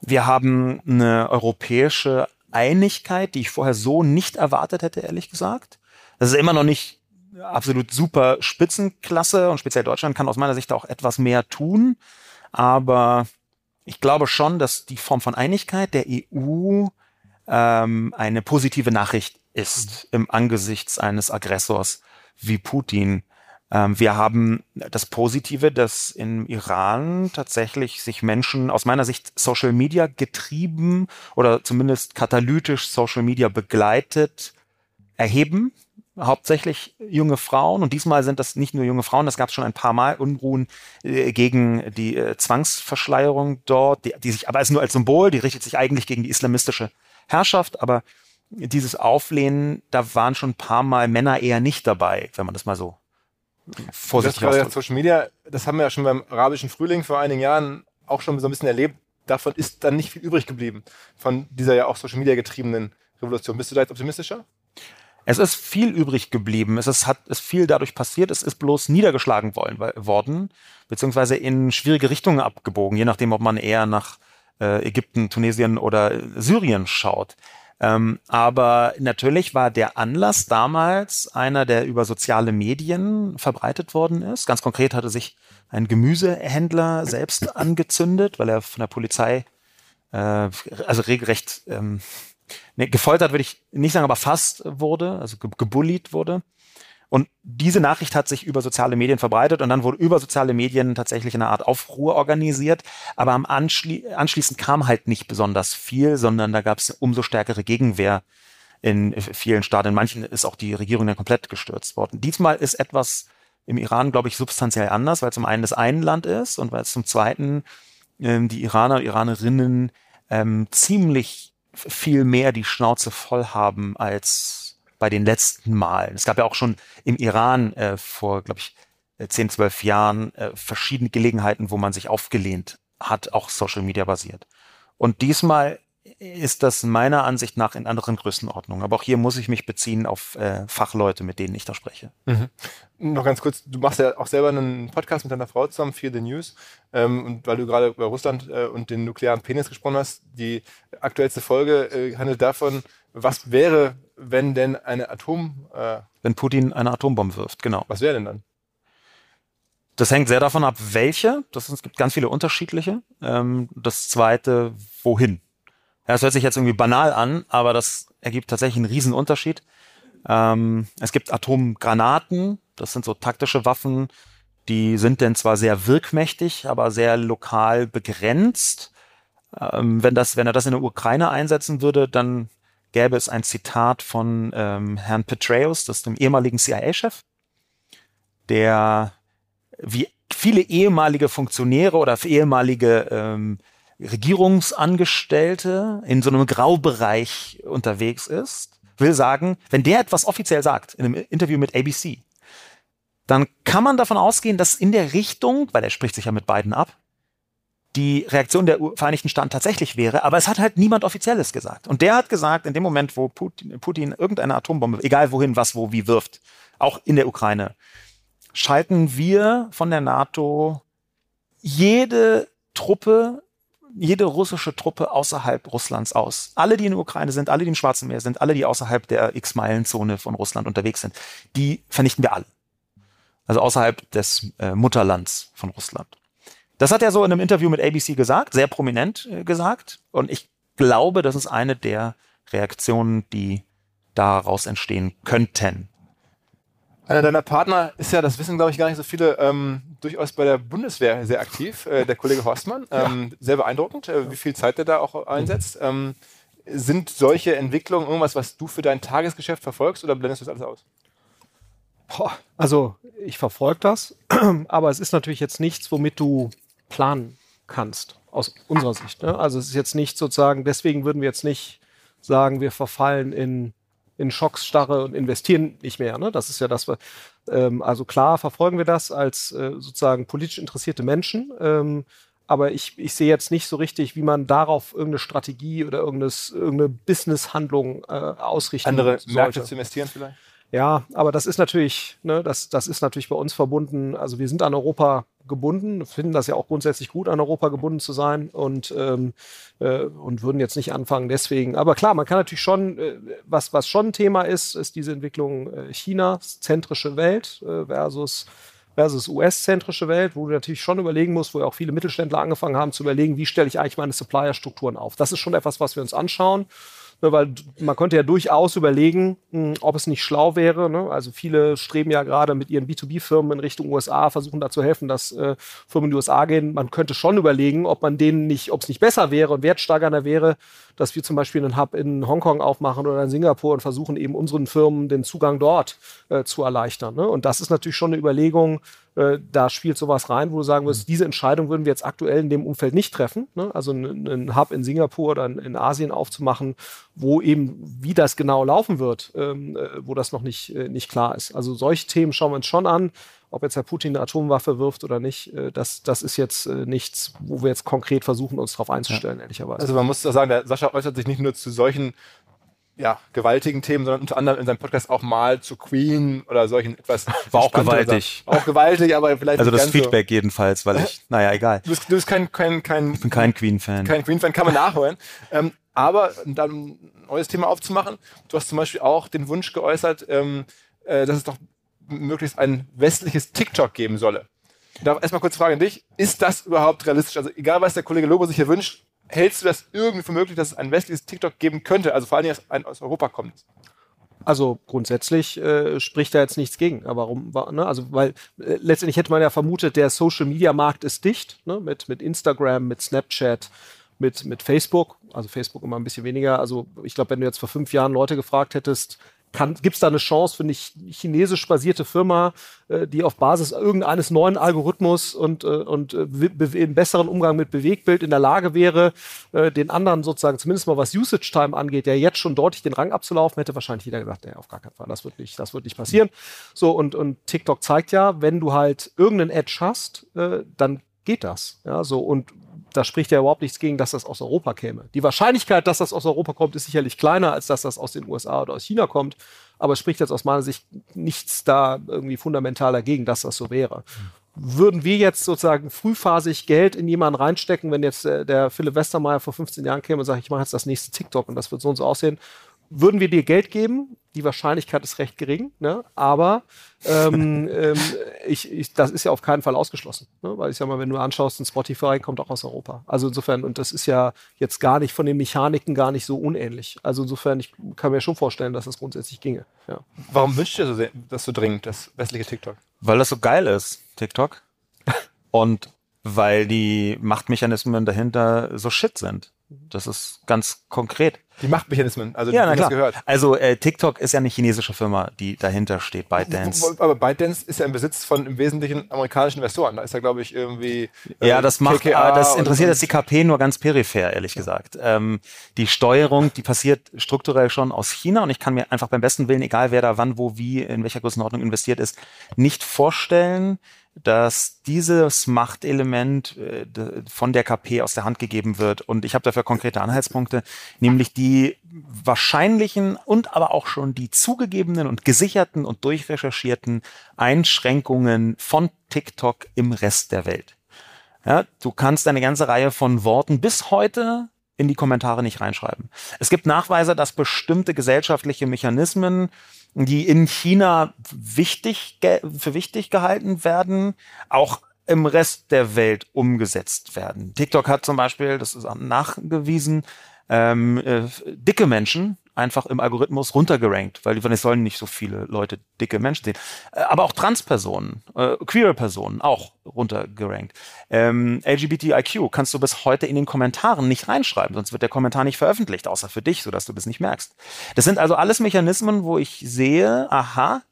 Wir haben eine europäische Einigkeit, die ich vorher so nicht erwartet hätte, ehrlich gesagt. Das ist immer noch nicht absolut super Spitzenklasse und speziell Deutschland kann aus meiner Sicht auch etwas mehr tun. Aber ich glaube schon, dass die Form von Einigkeit der EU ähm, eine positive Nachricht ist im Angesichts eines Aggressors wie Putin. Ähm, wir haben das Positive, dass im Iran tatsächlich sich Menschen aus meiner Sicht Social Media getrieben oder zumindest katalytisch Social Media begleitet erheben. Hauptsächlich junge Frauen und diesmal sind das nicht nur junge Frauen, das gab es schon ein paar Mal Unruhen äh, gegen die äh, Zwangsverschleierung dort, die, die sich aber als nur als Symbol, die richtet sich eigentlich gegen die islamistische Herrschaft, aber dieses Auflehnen, da waren schon ein paar Mal Männer eher nicht dabei, wenn man das mal so Das vorsichtig gerade ausdrückt. Social Media, das haben wir ja schon beim arabischen Frühling vor einigen Jahren auch schon so ein bisschen erlebt. Davon ist dann nicht viel übrig geblieben. Von dieser ja auch Social Media getriebenen Revolution. Bist du da jetzt optimistischer? Es ist viel übrig geblieben. Es ist, hat, ist viel dadurch passiert. Es ist bloß niedergeschlagen weil- worden, beziehungsweise in schwierige Richtungen abgebogen, je nachdem, ob man eher nach äh, Ägypten, Tunesien oder Syrien schaut. Ähm, aber natürlich war der Anlass damals einer, der über soziale Medien verbreitet worden ist. Ganz konkret hatte sich ein Gemüsehändler selbst angezündet, weil er von der Polizei äh, also regelrecht ähm, ne, gefoltert würde ich nicht sagen, aber fast wurde, also ge gebullied wurde. Und diese Nachricht hat sich über soziale Medien verbreitet und dann wurde über soziale Medien tatsächlich eine Art Aufruhr organisiert. Aber am Anschli anschließend kam halt nicht besonders viel, sondern da gab es umso stärkere Gegenwehr in vielen Staaten. In manchen ist auch die Regierung dann komplett gestürzt worden. Diesmal ist etwas im Iran, glaube ich, substanziell anders, weil zum einen das ein Land ist und weil es zum zweiten ähm, die Iraner und Iranerinnen ähm, ziemlich viel mehr die Schnauze voll haben als bei den letzten Malen. Es gab ja auch schon im Iran äh, vor, glaube ich, äh, 10, 12 Jahren äh, verschiedene Gelegenheiten, wo man sich aufgelehnt hat, auch Social Media basiert. Und diesmal ist das meiner Ansicht nach in anderen Größenordnungen. Aber auch hier muss ich mich beziehen auf äh, Fachleute, mit denen ich da spreche. Noch ganz kurz, du machst ja auch selber einen Podcast mit deiner Frau zusammen, Fear the News. Ähm, und weil du gerade über Russland äh, und den nuklearen Penis gesprochen hast, die aktuellste Folge äh, handelt davon, was wäre, wenn denn eine Atom, äh, Wenn Putin eine Atombombe wirft, genau. was wäre denn dann? Das hängt sehr davon ab, welche. Das, es gibt ganz viele unterschiedliche. Ähm, das zweite, wohin. Ja, das hört sich jetzt irgendwie banal an, aber das ergibt tatsächlich einen riesen Unterschied. Ähm, es gibt Atomgranaten, das sind so taktische Waffen, die sind denn zwar sehr wirkmächtig, aber sehr lokal begrenzt. Ähm, wenn, das, wenn er das in der Ukraine einsetzen würde, dann gäbe es ein Zitat von ähm, Herrn Petraeus, das ist dem ehemaligen CIA-Chef, der wie viele ehemalige Funktionäre oder ehemalige ähm, Regierungsangestellte in so einem Graubereich unterwegs ist, will sagen, wenn der etwas offiziell sagt, in einem Interview mit ABC, dann kann man davon ausgehen, dass in der Richtung, weil er spricht sich ja mit beiden ab, die Reaktion der Vereinigten Staaten tatsächlich wäre, aber es hat halt niemand Offizielles gesagt. Und der hat gesagt, in dem Moment, wo Putin, Putin irgendeine Atombombe, egal wohin, was, wo, wie wirft, auch in der Ukraine, schalten wir von der NATO jede Truppe, jede russische Truppe außerhalb Russlands aus. Alle, die in der Ukraine sind, alle, die im Schwarzen Meer sind, alle, die außerhalb der X-Meilen-Zone von Russland unterwegs sind, die vernichten wir alle. Also außerhalb des äh, Mutterlands von Russland. Das hat er so in einem Interview mit ABC gesagt, sehr prominent äh, gesagt. Und ich glaube, das ist eine der Reaktionen, die daraus entstehen könnten. Einer deiner Partner ist ja, das wissen glaube ich gar nicht so viele, ähm, durchaus bei der Bundeswehr sehr aktiv, äh, der Kollege Horstmann. Ähm, Sehr beeindruckend, äh, wie viel Zeit der da auch einsetzt. Ähm, sind solche Entwicklungen irgendwas, was du für dein Tagesgeschäft verfolgst oder blendest du das alles aus? Boah, also ich verfolge das, aber es ist natürlich jetzt nichts, womit du planen kannst, aus unserer Sicht. Ne? Also es ist jetzt nicht sozusagen, deswegen würden wir jetzt nicht sagen, wir verfallen in, in Schocksstarre und investieren nicht mehr. Ne? Das ist ja das, was, ähm, also klar verfolgen wir das als äh, sozusagen politisch interessierte Menschen. Ähm, aber ich, ich sehe jetzt nicht so richtig, wie man darauf irgendeine Strategie oder irgendeine Business-Handlung äh, ausrichten Andere sollte. Märkte zu investieren vielleicht? Ja, aber das ist natürlich, ne, das, das ist natürlich bei uns verbunden. Also wir sind an Europa gebunden, finden das ja auch grundsätzlich gut, an Europa gebunden zu sein und, ähm, äh, und würden jetzt nicht anfangen deswegen. Aber klar, man kann natürlich schon, äh, was, was schon ein Thema ist, ist diese Entwicklung äh, China, zentrische Welt äh, versus versus US-zentrische Welt, wo du natürlich schon überlegen musst, wo ja auch viele Mittelständler angefangen haben zu überlegen, wie stelle ich eigentlich meine Supplier-Strukturen auf. Das ist schon etwas, was wir uns anschauen. Ne, weil man könnte ja durchaus überlegen, mh, ob es nicht schlau wäre. Ne? Also viele streben ja gerade mit ihren B2B-Firmen in Richtung USA, versuchen da zu helfen, dass äh, Firmen in die USA gehen. Man könnte schon überlegen, ob man denen nicht, ob es nicht besser wäre und wertsteigernder wäre, dass wir zum Beispiel einen Hub in Hongkong aufmachen oder in Singapur und versuchen eben unseren Firmen den Zugang dort äh, zu erleichtern. Ne? Und das ist natürlich schon eine Überlegung, äh, da spielt sowas rein, wo du sagen wirst, diese Entscheidung würden wir jetzt aktuell in dem Umfeld nicht treffen. Ne? Also einen, Hub in Singapur oder in, Asien aufzumachen, wo eben, wie das genau laufen wird, ähm, äh, wo das noch nicht, äh, nicht klar ist. Also solche Themen schauen wir uns schon an. Ob jetzt Herr Putin eine Atomwaffe wirft oder nicht, äh, das, das ist jetzt äh, nichts, wo wir jetzt konkret versuchen, uns darauf einzustellen, ehrlicherweise. Also man muss doch sagen, der Sascha äußert sich nicht nur zu solchen ja, gewaltigen Themen, sondern unter anderem in seinem Podcast auch mal zu Queen oder solchen etwas. War auch gewaltig. Sachen. Auch gewaltig, aber vielleicht Also das Feedback jedenfalls, weil ich, naja, egal. So. Du bist, du bist kein, kein, kein, Ich bin kein Queen-Fan. kein Queen-Fan, kann man nachholen. ähm, aber um dann ein neues Thema aufzumachen, du hast zum Beispiel auch den Wunsch geäußert, ähm, äh, dass es doch möglichst ein westliches TikTok geben solle. Ich darf erstmal kurz fragen an dich, ist das überhaupt realistisch? Also egal, was der Kollege Lobo sich hier wünscht, hältst du das irgendwie für möglich, dass es ein westliches TikTok geben könnte? Also vor allem, dass ein aus Europa kommt. Also grundsätzlich äh, spricht da jetzt nichts gegen. Aber warum? wa- Ne? Also weil äh, letztendlich hätte man ja vermutet, der Social Media Markt ist dicht, ne? mit, mit Instagram, mit Snapchat, mit, mit Facebook. Also Facebook immer ein bisschen weniger. Also ich glaube, wenn du jetzt vor fünf Jahren Leute gefragt hättest, gibt es da eine Chance für eine ch- chinesisch basierte Firma, äh, die auf Basis irgendeines neuen Algorithmus und, äh, und äh, einen besseren Umgang mit Bewegtbild in der Lage wäre, äh, den anderen sozusagen zumindest mal was Usage Time angeht, der jetzt schon deutlich den Rang abzulaufen, hätte wahrscheinlich jeder gesagt, nee, auf gar keinen Fall, das wird nicht, das wird nicht passieren. So und, und TikTok zeigt ja, wenn du halt irgendeinen Edge hast, äh, dann geht das. Ja, so und da spricht ja überhaupt nichts gegen, dass das aus Europa käme. Die Wahrscheinlichkeit, dass das aus Europa kommt, ist sicherlich kleiner, als dass das aus den USA oder aus China kommt. Aber es spricht jetzt aus meiner Sicht nichts da irgendwie fundamental dagegen, dass das so wäre. Würden wir jetzt sozusagen frühphasig Geld in jemanden reinstecken, wenn jetzt äh, der Philipp Westermeier vor 15 Jahren käme und sagt, ich mache jetzt das nächste TikTok und das wird so und so aussehen, würden wir dir Geld geben, die Wahrscheinlichkeit ist recht gering, ne? aber ähm, ähm, ich, ich, das ist ja auf keinen Fall ausgeschlossen. Ne? Weil ich sag mal, wenn du anschaust, ein Spotify kommt auch aus Europa. Also insofern, und das ist ja jetzt gar nicht von den Mechaniken gar nicht so unähnlich. Also insofern, ich kann mir schon vorstellen, dass das grundsätzlich ginge. Ja. Warum wünscht ihr so sehr, das so dringend, das westliche TikTok? Weil das so geil ist, TikTok. Und weil die Machtmechanismen dahinter so shit sind. Das ist ganz konkret. Die Machtmechanismen, also Ja, na klar. gehört. Also äh, TikTok ist ja eine chinesische Firma, die dahinter steht, ByteDance. Aber ByteDance ist ja im Besitz von im Wesentlichen amerikanischen Investoren. Da ist ja, glaube ich, irgendwie. äh, Ja, das macht, KKA äh, das interessiert das die KP nur ganz peripher, ehrlich gesagt. Ähm, die Steuerung, die passiert strukturell schon aus China und ich kann mir einfach beim besten Willen, egal wer da wann, wo, wie, in welcher Größenordnung investiert ist, nicht vorstellen, dass dieses Machtelement äh, von der KP aus der Hand gegeben wird. Und ich habe dafür konkrete Anhaltspunkte, nämlich die wahrscheinlichen und aber auch schon die zugegebenen und gesicherten und durchrecherchierten Einschränkungen von TikTok im Rest der Welt. Ja, du kannst eine ganze Reihe von Worten bis heute in die Kommentare nicht reinschreiben. Es gibt Nachweise, dass bestimmte gesellschaftliche Mechanismen, die in China wichtig, für wichtig gehalten werden, auch im Rest der Welt umgesetzt werden. TikTok hat zum Beispiel, das ist nachgewiesen, ähm, äh, dicke Menschen einfach im Algorithmus runtergerankt, weil es sollen nicht so viele Leute dicke Menschen sehen. Äh, aber auch Transpersonen, äh, queere Personen auch runtergerankt. Ähm, LGBTIQ kannst du bis heute in den Kommentaren nicht reinschreiben, sonst wird der Kommentar nicht veröffentlicht, außer für dich, sodass du das nicht merkst. Das sind also alles Mechanismen, wo ich sehe, aha,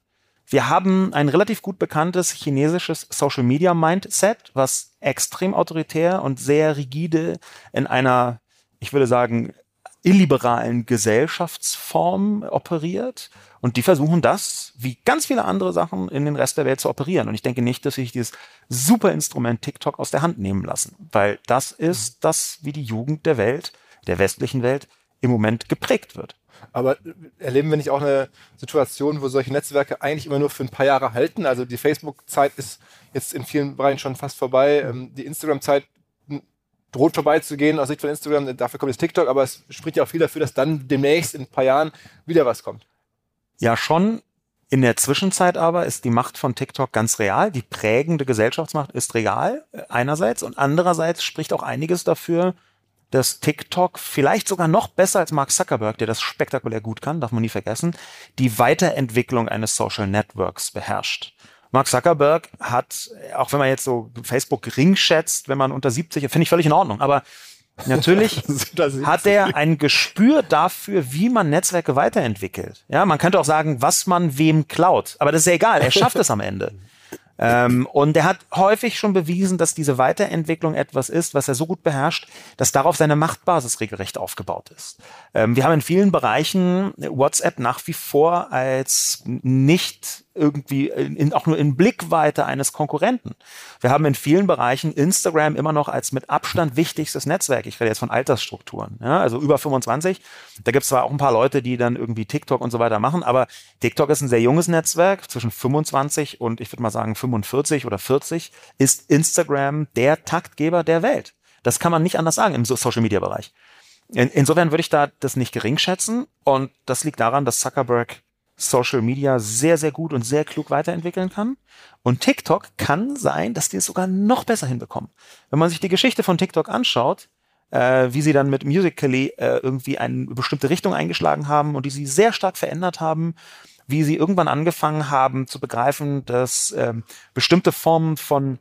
wir haben ein relativ gut bekanntes chinesisches Social Media Mindset, was extrem autoritär und sehr rigide in einer, ich würde sagen, illiberalen Gesellschaftsform operiert. Und die versuchen das, wie ganz viele andere Sachen, in den Rest der Welt zu operieren. Und ich denke nicht, dass sich dieses super Instrument TikTok aus der Hand nehmen lassen. Weil das ist das, wie die Jugend der Welt, der westlichen Welt, im Moment geprägt wird. Aber erleben wir nicht auch eine Situation, wo solche Netzwerke eigentlich immer nur für ein paar Jahre halten? Also die Facebook-Zeit ist jetzt in vielen Bereichen schon fast vorbei. Ähm, Die Instagram-Zeit droht vorbeizugehen aus Sicht von Instagram. Dafür kommt jetzt TikTok, aber es spricht ja auch viel dafür, dass dann demnächst in ein paar Jahren wieder was kommt. Ja, schon. In der Zwischenzeit aber ist die Macht von TikTok ganz real. Die prägende Gesellschaftsmacht ist real äh, einerseits und andererseits spricht auch einiges dafür, dass TikTok vielleicht sogar noch besser als Mark Zuckerberg, der das spektakulär gut kann, darf man nie vergessen, die Weiterentwicklung eines Social Networks beherrscht. Mark Zuckerberg hat, auch wenn man jetzt so Facebook gering schätzt, wenn man unter 70, finde ich völlig in Ordnung, aber natürlich hat er ein Gespür dafür, wie man Netzwerke weiterentwickelt. Ja, man könnte auch sagen, was man wem klaut. Aber das ist ja egal. Er schafft es am Ende. Ähm, und er hat häufig schon bewiesen, dass diese Weiterentwicklung etwas ist, was er so gut beherrscht, dass darauf seine Machtbasis regelrecht aufgebaut ist. Ähm, wir haben in vielen Bereichen WhatsApp nach wie vor als nicht irgendwie in, in, auch nur in Blickweite eines Konkurrenten. Wir haben in vielen Bereichen Instagram immer noch als mit Abstand wichtigstes Netzwerk. Ich rede jetzt von Altersstrukturen. Ja, also über 25. Da gibt es zwar auch ein paar Leute, die dann irgendwie TikTok und so weiter machen, aber TikTok ist ein sehr junges Netzwerk. Zwischen 25 und ich würde mal sagen 45 oder 40 ist Instagram der Taktgeber der Welt. Das kann man nicht anders sagen im So- Social-Media-Bereich. In, insofern würde ich da das nicht gering schätzen und das liegt daran, dass Zuckerberg Social Media sehr, sehr gut und sehr klug weiterentwickeln kann. Und TikTok kann sein, dass die es sogar noch besser hinbekommen. Wenn man sich die Geschichte von TikTok anschaut, äh, wie sie dann mit Musical.ly äh, irgendwie eine bestimmte Richtung eingeschlagen haben und die sie sehr stark verändert haben, wie sie irgendwann angefangen haben zu begreifen, dass ähm, bestimmte Formen von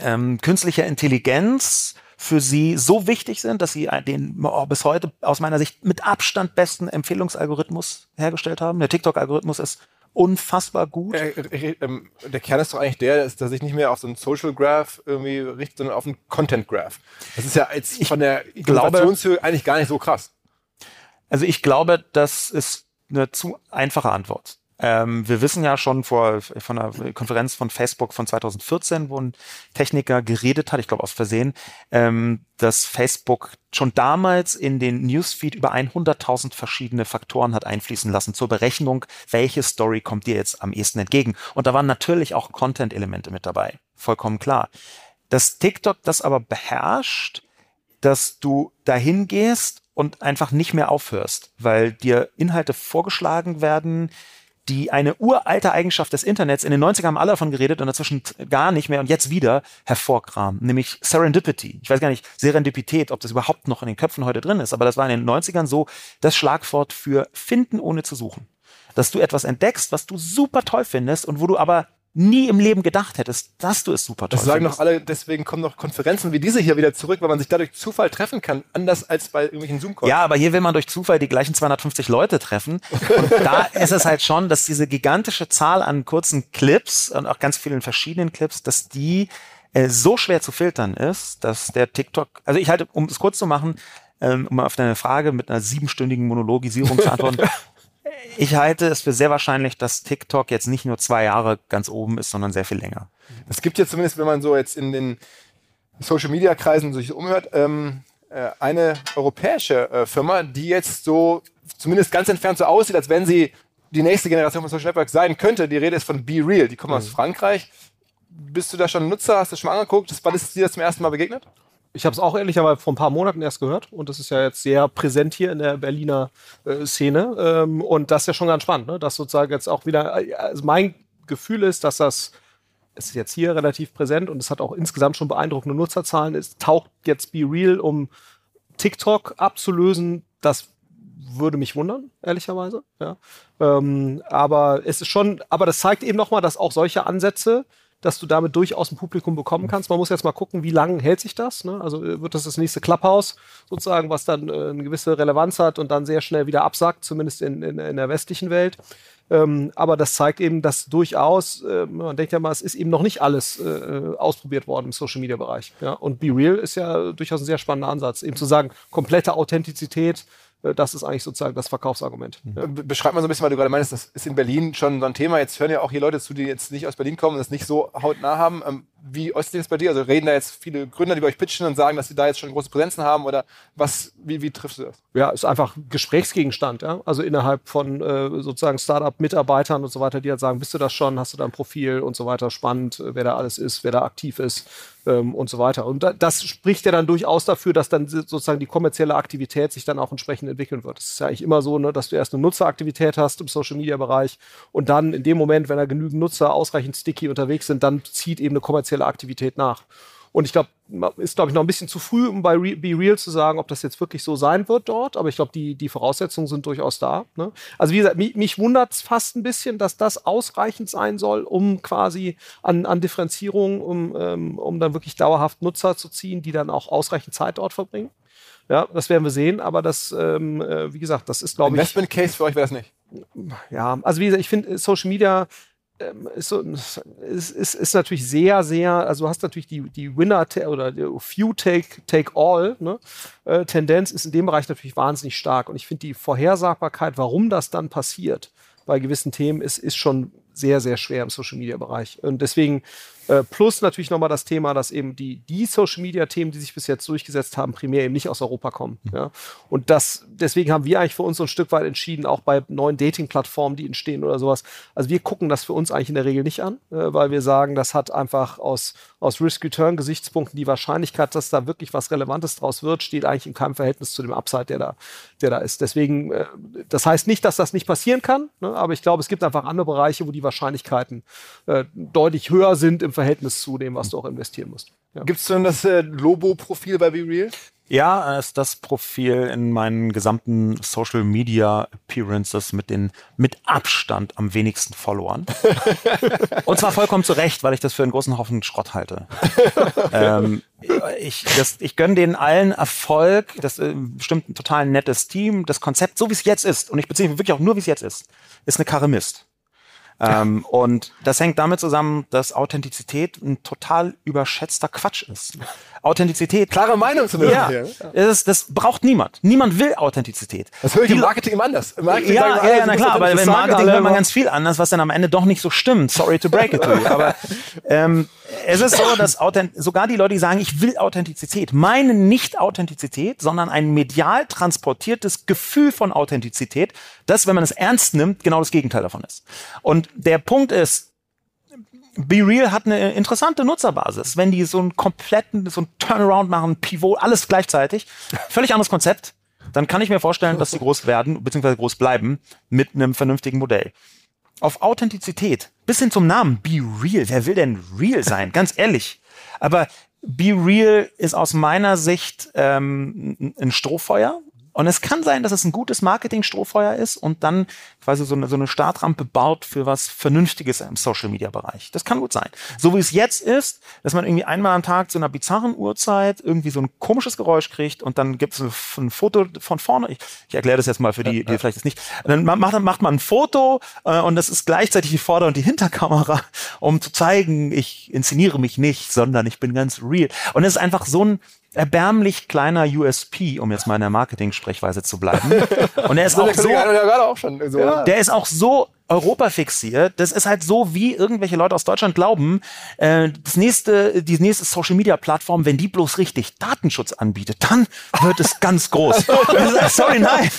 ähm, künstlicher Intelligenz für sie so wichtig sind, dass sie den bis heute aus meiner Sicht mit Abstand besten Empfehlungsalgorithmus hergestellt haben. Der TikTok-Algorithmus ist unfassbar gut. Äh, äh, ähm, der Kern ist doch eigentlich der, dass sich nicht mehr auf so einen Social Graph irgendwie richtet, sondern auf einen Content Graph. Das ist ja jetzt von der Innovationshöhe eigentlich gar nicht so krass. Also ich glaube, das ist eine zu einfache Antwort. Ähm, wir wissen ja schon vor von einer Konferenz von Facebook von 2014, wo ein Techniker geredet hat, ich glaube aus Versehen, ähm, dass Facebook schon damals in den Newsfeed über 100.000 verschiedene Faktoren hat einfließen lassen zur Berechnung, welche Story kommt dir jetzt am ehesten entgegen. Und da waren natürlich auch Content-Elemente mit dabei, vollkommen klar. Dass TikTok das aber beherrscht, dass du dahin gehst und einfach nicht mehr aufhörst, weil dir Inhalte vorgeschlagen werden, die eine uralte Eigenschaft des Internets, in den 90ern haben alle davon geredet und dazwischen gar nicht mehr und jetzt wieder hervorkramen, nämlich Serendipity. Ich weiß gar nicht, Serendipität, ob das überhaupt noch in den Köpfen heute drin ist, aber das war in den 90ern so das Schlagwort für finden ohne zu suchen. Dass du etwas entdeckst, was du super toll findest und wo du aber nie im Leben gedacht hättest, dass du es super toll Das sagen findest. doch alle, deswegen kommen noch Konferenzen wie diese hier wieder zurück, weil man sich dadurch Zufall treffen kann, anders als bei irgendwelchen Zoom-Calls. Ja, aber hier will man durch Zufall die gleichen 250 Leute treffen. Und da ist es halt schon, dass diese gigantische Zahl an kurzen Clips und auch ganz vielen verschiedenen Clips, dass die äh, so schwer zu filtern ist, dass der TikTok, also ich halte, um es kurz zu machen, ähm, um auf deine Frage mit einer siebenstündigen Monologisierung zu antworten, ich halte es für sehr wahrscheinlich, dass TikTok jetzt nicht nur zwei Jahre ganz oben ist, sondern sehr viel länger. Es gibt jetzt zumindest, wenn man so jetzt in den Social Media Kreisen sich so umhört, ähm, äh, eine europäische äh, Firma, die jetzt so zumindest ganz entfernt so aussieht, als wenn sie die nächste Generation von Social Networks sein könnte. Die Rede ist von Be Real. Die kommen aus Frankreich. Bist du da schon Nutzer? Hast du das schon mal angeguckt? Wann ist dir das zum ersten Mal begegnet? Ich habe es auch ehrlicherweise vor ein paar Monaten erst gehört und das ist ja jetzt sehr präsent hier in der Berliner äh, Szene ähm, und das ist ja schon ganz spannend, ne? dass sozusagen jetzt auch wieder, äh, also mein Gefühl ist, dass das es ist jetzt hier relativ präsent und es hat auch insgesamt schon beeindruckende Nutzerzahlen. Es taucht jetzt Be Real, um TikTok abzulösen. Das würde mich wundern, ehrlicherweise. Ja. Ähm, aber es ist schon, aber das zeigt eben nochmal, dass auch solche Ansätze, dass du damit durchaus ein Publikum bekommen kannst. Man muss jetzt mal gucken, wie lange hält sich das. Ne? Also äh, wird das das nächste Clubhouse sozusagen, was dann äh, eine gewisse Relevanz hat und dann sehr schnell wieder absackt, zumindest in, in, in der westlichen Welt. Ähm, aber das zeigt eben, dass durchaus, äh, man denkt ja mal, es ist eben noch nicht alles äh, ausprobiert worden im Social Media Bereich. Ja? Und Be Real ist ja durchaus ein sehr spannender Ansatz, eben zu sagen, komplette Authentizität, äh, das ist eigentlich sozusagen das Verkaufsargument. Ja. Be- Beschreib mal so ein bisschen, weil du gerade meinst, das ist in Berlin schon so ein Thema. Jetzt hören ja auch hier Leute zu, die jetzt nicht aus Berlin kommen und das nicht so hautnah haben. Wie äußert sich das bei dir? Also reden da jetzt viele Gründer, die bei euch pitchen und sagen, dass sie da jetzt schon große Präsenzen haben oder was, wie, wie triffst du das? ja, ist einfach Gesprächsgegenstand, ja. Also innerhalb von äh, sozusagen Startup-Mitarbeitern und so weiter, die halt sagen, bist du das schon, hast du da ein Profil und so weiter, spannend, äh, wer da alles ist, wer da aktiv ist ähm, und so weiter. Und da, das spricht ja dann durchaus dafür, dass dann sozusagen die kommerzielle Aktivität sich dann auch entsprechend entwickeln wird. Das ist ja eigentlich immer so, ne, dass du erst eine Nutzeraktivität hast im Social-Media-Bereich und dann in dem Moment, wenn da genügend Nutzer ausreichend sticky unterwegs sind, dann zieht eben eine kommerzielle Aktivität nach. Und ich glaube, ist, glaube ich, noch ein bisschen zu früh, um bei Re Be Real zu sagen, ob das jetzt wirklich so sein wird dort. Aber ich glaube, die, die Voraussetzungen sind durchaus da. Ne? Also wie gesagt, mich, mich wundert es fast ein bisschen, dass das ausreichend sein soll, um quasi an, an Differenzierung, um, ähm, um dann wirklich dauerhaft Nutzer zu ziehen, die dann auch ausreichend Zeit dort verbringen. Ja, das werden wir sehen. Aber das, ähm, äh, wie gesagt, das ist, glaube ich, Investment Case für euch wäre das nicht. ja, also wie gesagt, ich finde Social Media ist, so, ist, ist, ist natürlich sehr, sehr, also du hast natürlich die, die Winner oder die Few Take, take All ne? äh, Tendenz ist in dem Bereich natürlich wahnsinnig stark. Und ich finde die Vorhersagbarkeit, warum das dann passiert bei gewissen Themen, ist, ist schon sehr, sehr schwer im Social Media Bereich. Und deswegen äh, plus natürlich nochmal das Thema, dass eben die, die Social Media Themen, die sich bis jetzt durchgesetzt haben, primär eben nicht aus Europa kommen. Ja? Und das, deswegen haben wir eigentlich für uns so ein Stück weit entschieden, auch bei neuen Dating-Plattformen, die entstehen oder sowas. Also wir gucken das für uns eigentlich in der Regel nicht an, äh, weil wir sagen, das hat einfach aus, aus Risk-Return-Gesichtspunkten die Wahrscheinlichkeit, dass da wirklich was Relevantes draus wird, steht eigentlich in keinem Verhältnis zu dem Upside, der da, der da ist. Deswegen, äh, das heißt nicht, dass das nicht passieren kann, ne? aber ich glaube, es gibt einfach andere Bereiche, wo die Wahrscheinlichkeiten äh, deutlich höher sind im Verhältnis zu dem, was du auch investieren musst. Ja. Gibt es denn das äh, Lobo-Profil bei Be Real? Ja, es ist das Profil in meinen gesamten Social Media Appearances mit den mit Abstand am wenigsten Followern. Und zwar vollkommen zu Recht, weil ich das für einen großen Haufen Schrott halte. ähm, ich, das, ich gönne denen allen Erfolg. Das ist bestimmt ein total nettes Team. Das Konzept, so wie es jetzt ist, und ich beziehe mich wirklich auch nur, wie es jetzt ist, ist eine Karre Mist. Ähm, und das hängt damit zusammen, dass Authentizität ein total überschätzter Quatsch ist. Authentizität. Klare Meinung zumindest. Ja, hier, ist, das braucht niemand. Niemand will Authentizität. Das höre ich im Marketing immer anders. Im Marketing Ja, ja, ja, na klar, aber im Marketing hört man ganz viel anders, was dann am Ende doch nicht so stimmt. Sorry to break it to you. Aber ähm, es ist so, dass sogar die Leute, die sagen, ich will Authentizität, meinen nicht Authentizität, sondern ein medial transportiertes Gefühl von Authentizität, das, wenn man es ernst nimmt, genau das Gegenteil davon ist. Und der Punkt ist, Be Real hat eine interessante Nutzerbasis. Wenn die so einen kompletten, so einen Turnaround machen, Pivot, alles gleichzeitig, völlig anderes Konzept. dann kann ich mir vorstellen, dass sie groß werden, beziehungsweise groß bleiben, mit einem vernünftigen Modell. Auf Authentizität, bis hin zum Namen, Be Real. Wer will denn real sein? Ganz ehrlich. Aber Be Real ist aus meiner Sicht ähm, ein Strohfeuer, und es kann sein, dass es ein gutes Marketing-Strohfeuer ist und dann quasi so eine, so eine Startrampe baut für was Vernünftiges im Social-Media-Bereich. Das kann gut sein. So wie es jetzt ist, dass man irgendwie einmal am Tag zu einer bizarren Uhrzeit irgendwie so ein komisches Geräusch kriegt und dann gibt es ein, Foto von vorne. Ich, ich erkläre das jetzt mal für die, die vielleicht das nicht. Dann macht, macht man ein Foto äh, und das ist gleichzeitig die Vorder- und die Hinterkamera, um zu zeigen, ich inszeniere mich nicht, sondern ich bin ganz real. Und es ist einfach so ein erbärmlich kleiner USP, um jetzt mal in der Marketing-Sprechweise zu bleiben. Und er ist auch so, der ist auch so Europa fixiert. Das ist halt so, wie irgendwelche Leute aus Deutschland glauben, äh, das nächste, die nächste Social Media Plattform, wenn die bloß richtig Datenschutz anbietet, dann wird es ganz groß. Sorry, nein,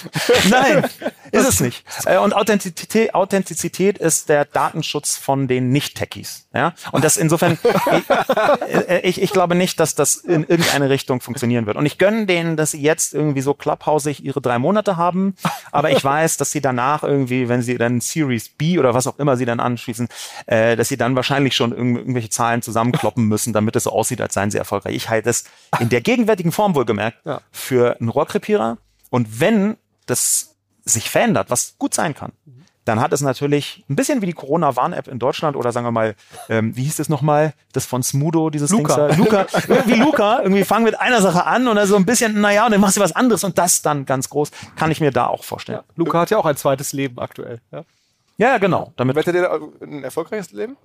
nein, ist es nicht. Äh, und Authentizität, Authentizität ist der Datenschutz von den Nicht-Techies. Ja, und das insofern, ich, äh, ich, ich glaube nicht, dass das in irgendeine Richtung funktionieren wird. Und ich gönne denen, dass sie jetzt irgendwie so clubhausig ihre drei Monate haben, aber ich weiß, dass sie danach irgendwie, wenn sie dann Series Series B oder was auch immer sie dann anschließen, äh, dass sie dann wahrscheinlich schon irg irgendwelche Zahlen zusammenkloppen müssen, damit es so aussieht, als seien sie erfolgreich. Ich halte es in der gegenwärtigen Form wohlgemerkt ja. für einen Rohrkrepierer. Und wenn das sich verändert, was gut sein kann, dann hat es natürlich ein bisschen wie die Corona-Warn-App in Deutschland oder sagen wir mal, ähm, wie hieß es nochmal, das von Smudo, dieses Luca. Ding Luca, irgendwie Luca, irgendwie fangen mit einer Sache an und dann so ein bisschen, naja, und dann machst du was anderes und das dann ganz groß, kann ich mir da auch vorstellen. Ja, Luca hat ja auch ein zweites Leben aktuell. Ja. Ja, genau. Damit Wettet ihr ein erfolgreiches Leben?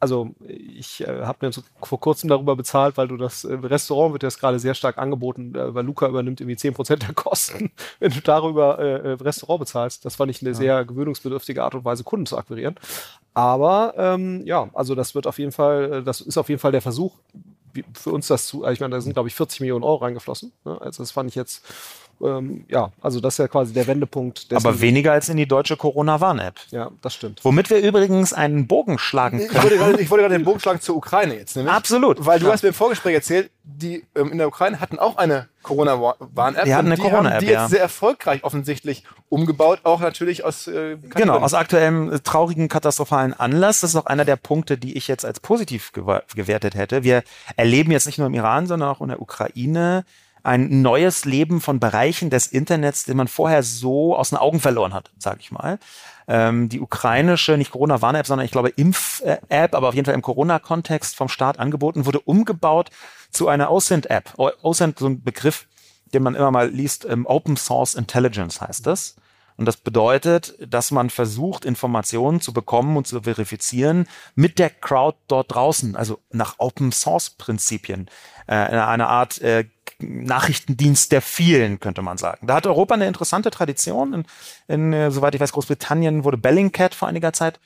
Also ich äh, habe mir so vor kurzem darüber bezahlt, weil du das äh, Restaurant wird jetzt gerade sehr stark angeboten, äh, weil Luca übernimmt irgendwie 10% der Kosten, wenn du darüber äh, äh, Restaurant bezahlst. Das fand ich eine ja. sehr gewöhnungsbedürftige Art und Weise, Kunden zu akquirieren. Aber ähm, ja, also das wird auf jeden Fall, äh, das ist auf jeden Fall der Versuch, für uns das zu, ich meine, da sind glaube ich 40 Millionen Euro reingeflossen. Ne? Also das fand ich jetzt ähm, ja, also das ist ja quasi der Wendepunkt. Aber weniger als in die deutsche Corona-Warn-App. Ja, das stimmt. Womit wir übrigens einen Bogen schlagen können. Ich wollte gerade, ich wollte gerade den Bogen schlagen zur Ukraine jetzt. Nämlich, Absolut. Weil du ja. hast mir im Vorgespräch erzählt, die ähm, in der Ukraine hatten auch eine Corona-Warn-App. Die hatten eine Corona-App, Die jetzt sehr erfolgreich offensichtlich umgebaut, auch natürlich aus äh, Genau, aus aktuellem äh, traurigen, katastrophalen Anlass. Das ist auch einer der Punkte, die ich jetzt als positiv gewertet hätte. Wir erleben jetzt nicht nur im Iran, sondern auch in der Ukraine ein neues Leben von Bereichen des Internets, den man vorher so aus den Augen verloren hat, sage ich mal. Ähm, die ukrainische, nicht Corona-Warn-App, sondern ich glaube Impf-App, aber auf jeden Fall im Corona-Kontext vom Staat angeboten, wurde umgebaut zu einer OSINT-App. OSINT, so ein Begriff, den man immer mal liest, ähm, Open Source Intelligence heißt das. Und das bedeutet, dass man versucht, Informationen zu bekommen und zu verifizieren mit der Crowd dort draußen, also nach Open Source Prinzipien, äh, eine Art äh, Nachrichtendienst der vielen, könnte man sagen. Da hat Europa eine interessante Tradition. In, in, äh, soweit ich weiß, Großbritannien wurde Bellingcat vor einiger Zeit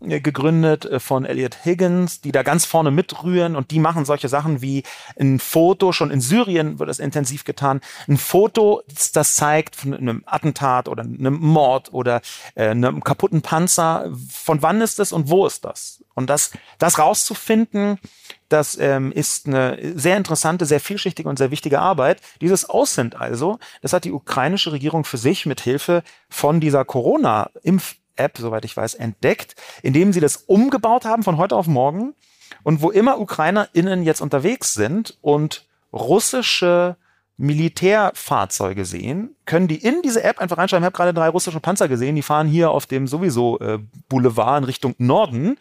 gegründet äh, von Elliot Higgins, die da ganz vorne mitrühren und die machen solche Sachen wie ein Foto, schon in Syrien wird das intensiv getan, ein Foto, das zeigt von einem Attentat oder einem Mord oder äh, einem kaputten Panzer, von wann ist das und wo ist das? Und das, das rauszufinden, das ähm, ist eine sehr interessante, sehr vielschichtige und sehr wichtige Arbeit. Dieses Aussend also, das hat die ukrainische Regierung für sich mit Hilfe von dieser Corona-Impf-App, soweit ich weiß, entdeckt, indem sie das umgebaut haben von heute auf morgen. Und wo immer UkrainerInnen jetzt unterwegs sind und russische Militärfahrzeuge sehen, können die in diese App einfach reinschreiben. Ich habe gerade drei russische Panzer gesehen, die fahren hier auf dem sowieso äh, Boulevard in Richtung Norden.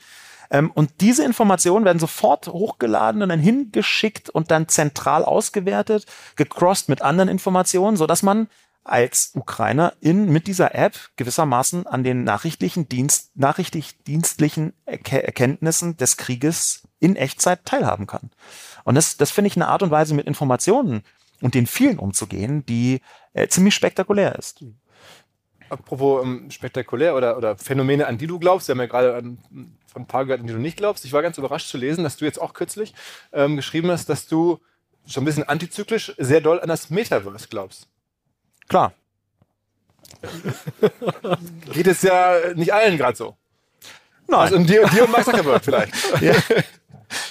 Ähm, und diese Informationen werden sofort hochgeladen und dann hingeschickt und dann zentral ausgewertet, gecrossed mit anderen Informationen, so dass man als Ukrainer in, mit dieser App gewissermaßen an den nachrichtlichen Dienst, nachrichtlich dienstlichen Erkenntnissen des Krieges in Echtzeit teilhaben kann. Und das, das finde ich eine Art und Weise, mit Informationen und den vielen umzugehen, die äh, ziemlich spektakulär ist. Apropos ähm, spektakulär oder, oder Phänomene, an die du glaubst, wir haben ja gerade an, von ein paar gehört, an die du nicht glaubst. Ich war ganz überrascht zu lesen, dass du jetzt auch kürzlich ähm, geschrieben hast, dass du schon ein bisschen antizyklisch sehr doll an das Metaverse glaubst. Klar. Geht es ja nicht allen gerade so. Nein. Also dir, dir und Mark Zuckerberg vielleicht. ja.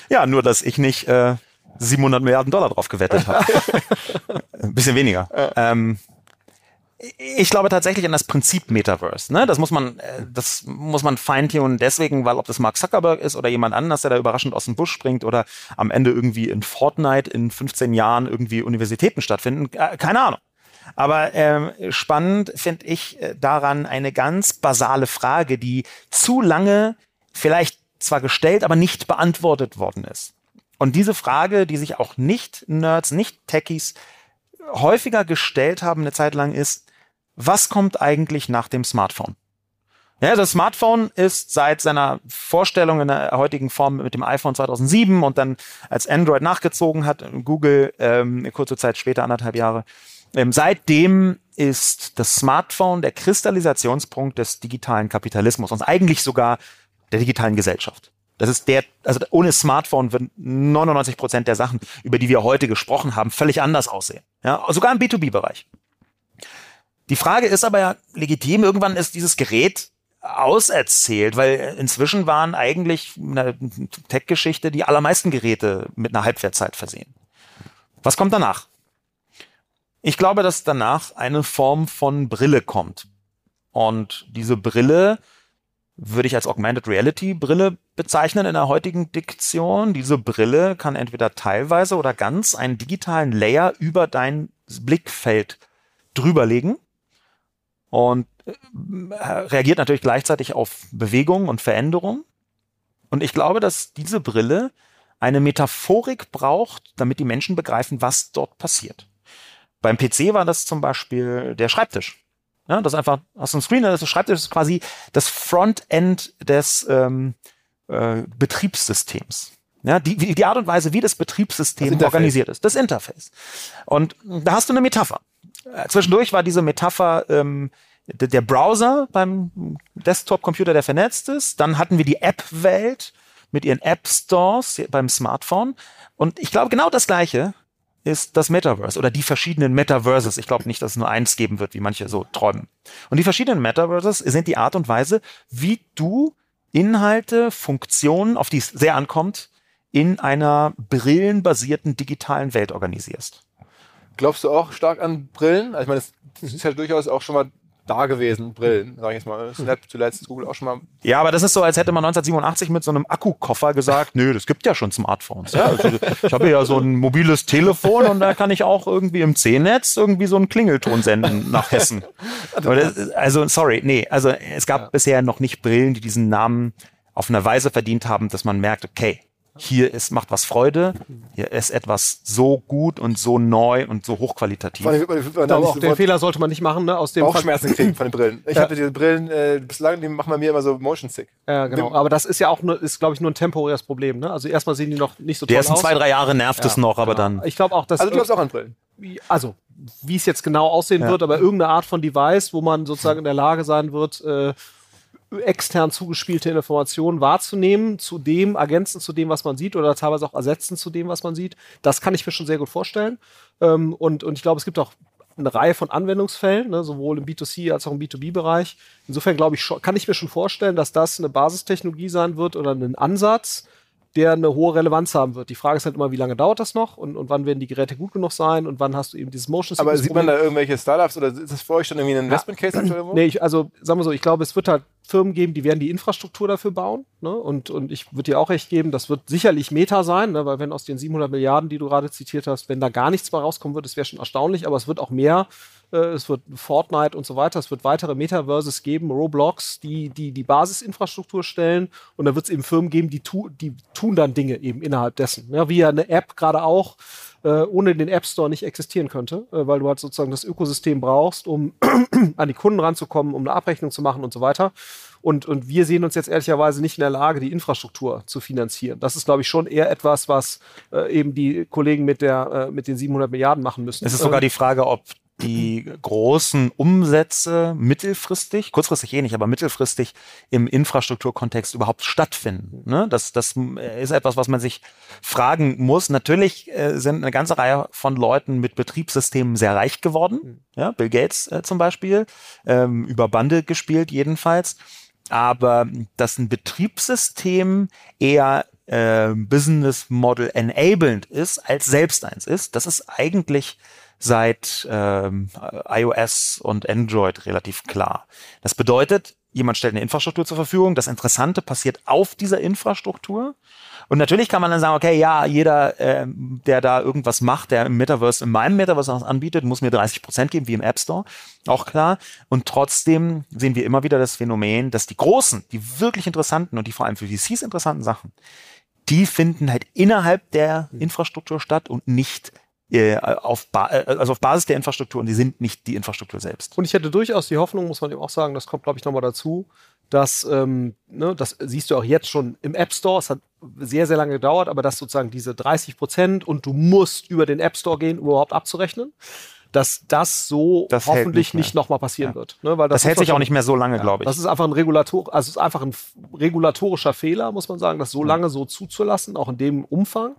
ja, nur dass ich nicht äh, 700 Milliarden Dollar drauf gewettet habe. Ein bisschen weniger. Ja. Ähm, ich glaube tatsächlich an das Prinzip Metaverse. Ne? Das muss man, äh, das muss man feintunen deswegen, weil ob das Mark Zuckerberg ist oder jemand anders, der da überraschend aus dem Busch springt oder am Ende irgendwie in Fortnite in 15 Jahren irgendwie Universitäten stattfinden, äh, keine Ahnung. Aber ähm, spannend finde ich äh, daran eine ganz basale Frage, die zu lange vielleicht zwar gestellt, aber nicht beantwortet worden ist. Und diese Frage, die sich auch nicht Nerds, nicht Techies häufiger gestellt haben eine Zeit lang, ist, was kommt eigentlich nach dem Smartphone? Ja, das Smartphone ist seit seiner Vorstellung in der heutigen Form mit dem iPhone 2007 und dann als Android nachgezogen hat, Google ähm, kurze Zeit später, anderthalb Jahre, ähm, seitdem ist das Smartphone der Kristallisationspunkt des digitalen Kapitalismus und eigentlich sogar der digitalen Gesellschaft. Das ist der, also ohne Smartphone würden 99 Prozent der Sachen, über die wir heute gesprochen haben, völlig anders aussehen. Ja, sogar im B2B-Bereich. Die Frage ist aber ja legitim, irgendwann ist dieses Gerät auserzählt, weil inzwischen waren eigentlich in der Tech-Geschichte die allermeisten Geräte mit einer Halbwertzeit versehen. Was kommt danach? Ich glaube, dass danach eine Form von Brille kommt. Und diese Brille würde ich als Augmented Reality Brille bezeichnen in der heutigen Diktion. Diese Brille kann entweder teilweise oder ganz einen digitalen Layer über dein Blickfeld drüberlegen und äh, reagiert natürlich gleichzeitig auf Bewegung und Veränderung. Und ich glaube, dass diese Brille eine Metaphorik braucht, damit die Menschen begreifen, was dort passiert. Beim PC war das zum Beispiel der Schreibtisch. Ja, das ist einfach, hast du ein Screen, das Schreibtisch ist quasi das Frontend des ähm, äh, Betriebssystems. Ja, die, die Art und Weise, wie das Betriebssystem das organisiert ist, das Interface. Und da hast du eine Metapher. Äh, zwischendurch war diese Metapher ähm, der Browser beim Desktop-Computer, der vernetzt ist. Dann hatten wir die App-Welt mit ihren App-Stores beim Smartphone. Und ich glaube, genau das Gleiche ist das Metaverse oder die verschiedenen Metaverses. Ich glaube nicht, dass es nur eins geben wird, wie manche so träumen. Und die verschiedenen Metaverses sind die Art und Weise, wie du Inhalte, Funktionen, auf die es sehr ankommt, in einer brillenbasierten digitalen Welt organisierst. Glaubst du auch stark an Brillen? Also ich meine, es ist ja durchaus auch schon mal da gewesen, Brillen, sag ich jetzt mal. Snap zuletzt, Google auch schon mal. Ja, aber das ist so, als hätte man 1987 mit so einem Akkukoffer gesagt, nö, das gibt ja schon Smartphones. Ja, also ich habe ja so ein mobiles Telefon und da kann ich auch irgendwie im C-Netz irgendwie so einen Klingelton senden nach Hessen. also, sorry, nee, also es gab ja. bisher noch nicht Brillen, die diesen Namen auf eine Weise verdient haben, dass man merkt, okay, hier ist, macht was Freude, hier ist etwas so gut und so neu und so hochqualitativ. Allem, man, man auch den Fehler sollte man nicht machen, ne? Aus dem Bauchschmerzen kriegen von den Brillen. Ich ja. hatte diese Brillen, äh, bislang, die machen bei mir immer so motion sick. Ja, genau. Aber das ist ja auch nur, ist, glaube ich, nur ein temporäres Problem, ne? Also erstmal sehen die noch nicht so toll aus. Die ersten zwei, drei Jahre nervt ja, es noch, aber genau. dann. Ich glaube auch, dass. Also du glaubst auch an Brillen? Also, wie es jetzt genau aussehen ja. wird, aber irgendeine Art von Device, wo man sozusagen in der Lage sein wird, äh, extern zugespielte Informationen wahrzunehmen, zu dem, ergänzend zu dem, was man sieht oder teilweise auch ersetzen zu dem, was man sieht. Das kann ich mir schon sehr gut vorstellen. Ähm, und, und ich glaube, es gibt auch eine Reihe von Anwendungsfällen, ne, sowohl im B2C als auch im B2B-Bereich. Insofern glaube ich, kann ich mir schon vorstellen, dass das eine Basistechnologie sein wird oder ein Ansatz, der eine hohe Relevanz haben wird. Die Frage ist halt immer, wie lange dauert das noch und, und wann werden die Geräte gut genug sein und wann hast du eben dieses Motion Aber sieht man da irgendwelche Startups oder ist das für euch schon irgendwie ein Investment Case ja. Nee, ich, also sagen wir so, ich glaube, es wird halt Firmen geben, die werden die Infrastruktur dafür bauen. Ne? Und, und ich würde dir auch recht geben, das wird sicherlich Meta sein, ne? weil wenn aus den 700 Milliarden, die du gerade zitiert hast, wenn da gar nichts mehr rauskommen wird, das wäre schon erstaunlich, aber es wird auch mehr es wird Fortnite und so weiter, es wird weitere Metaverses geben, Roblox, die die, die Basisinfrastruktur stellen und da wird es eben Firmen geben, die, tu, die tun dann Dinge eben innerhalb dessen. Ja, wie ja eine App gerade auch äh, ohne den App Store nicht existieren könnte, äh, weil du halt sozusagen das Ökosystem brauchst, um an die Kunden ranzukommen, um eine Abrechnung zu machen und so weiter. Und, und wir sehen uns jetzt ehrlicherweise nicht in der Lage, die Infrastruktur zu finanzieren. Das ist, glaube ich, schon eher etwas, was äh, eben die Kollegen mit, der, äh, mit den 700 Milliarden machen müssen. Es ist sogar ähm, die Frage, ob die großen Umsätze mittelfristig, kurzfristig eh nicht, aber mittelfristig im Infrastrukturkontext überhaupt stattfinden. Ne? Das, das ist etwas, was man sich fragen muss. Natürlich äh, sind eine ganze Reihe von Leuten mit Betriebssystemen sehr reich geworden. Mhm. Ja, Bill Gates äh, zum Beispiel, ähm, über Bande gespielt jedenfalls. Aber dass ein Betriebssystem eher äh, Business Model enabled ist, als selbst eins ist, das ist eigentlich seit ähm, iOS und Android relativ klar. Das bedeutet, jemand stellt eine Infrastruktur zur Verfügung. Das Interessante passiert auf dieser Infrastruktur. Und natürlich kann man dann sagen, okay, ja, jeder, ähm, der da irgendwas macht, der im Metaverse, in meinem Metaverse was anbietet, muss mir 30 Prozent geben, wie im App Store. Auch klar. Und trotzdem sehen wir immer wieder das Phänomen, dass die großen, die wirklich interessanten und die vor allem für VCs interessanten Sachen, die finden halt innerhalb der Infrastruktur statt und nicht äh, auf, ba äh, also auf Basis der Infrastruktur und die sind nicht die Infrastruktur selbst. Und ich hätte durchaus die Hoffnung, muss man eben auch sagen, das kommt, glaube ich, nochmal dazu, dass, ähm, ne, das siehst du auch jetzt schon im App Store, es hat sehr, sehr lange gedauert, aber dass sozusagen diese 30 Prozent und du musst über den App Store gehen, um überhaupt abzurechnen, dass das so Das hoffentlich nicht mehr. nicht nochmal passieren Ja. wird. Ne, weil Das, muss hält sich auch nicht mehr so lange, ja, glaube ich. Das ist einfach ein Regulator, also ist einfach ein regulatorischer Fehler, muss man sagen, das so lange so zuzulassen, auch in dem Umfang.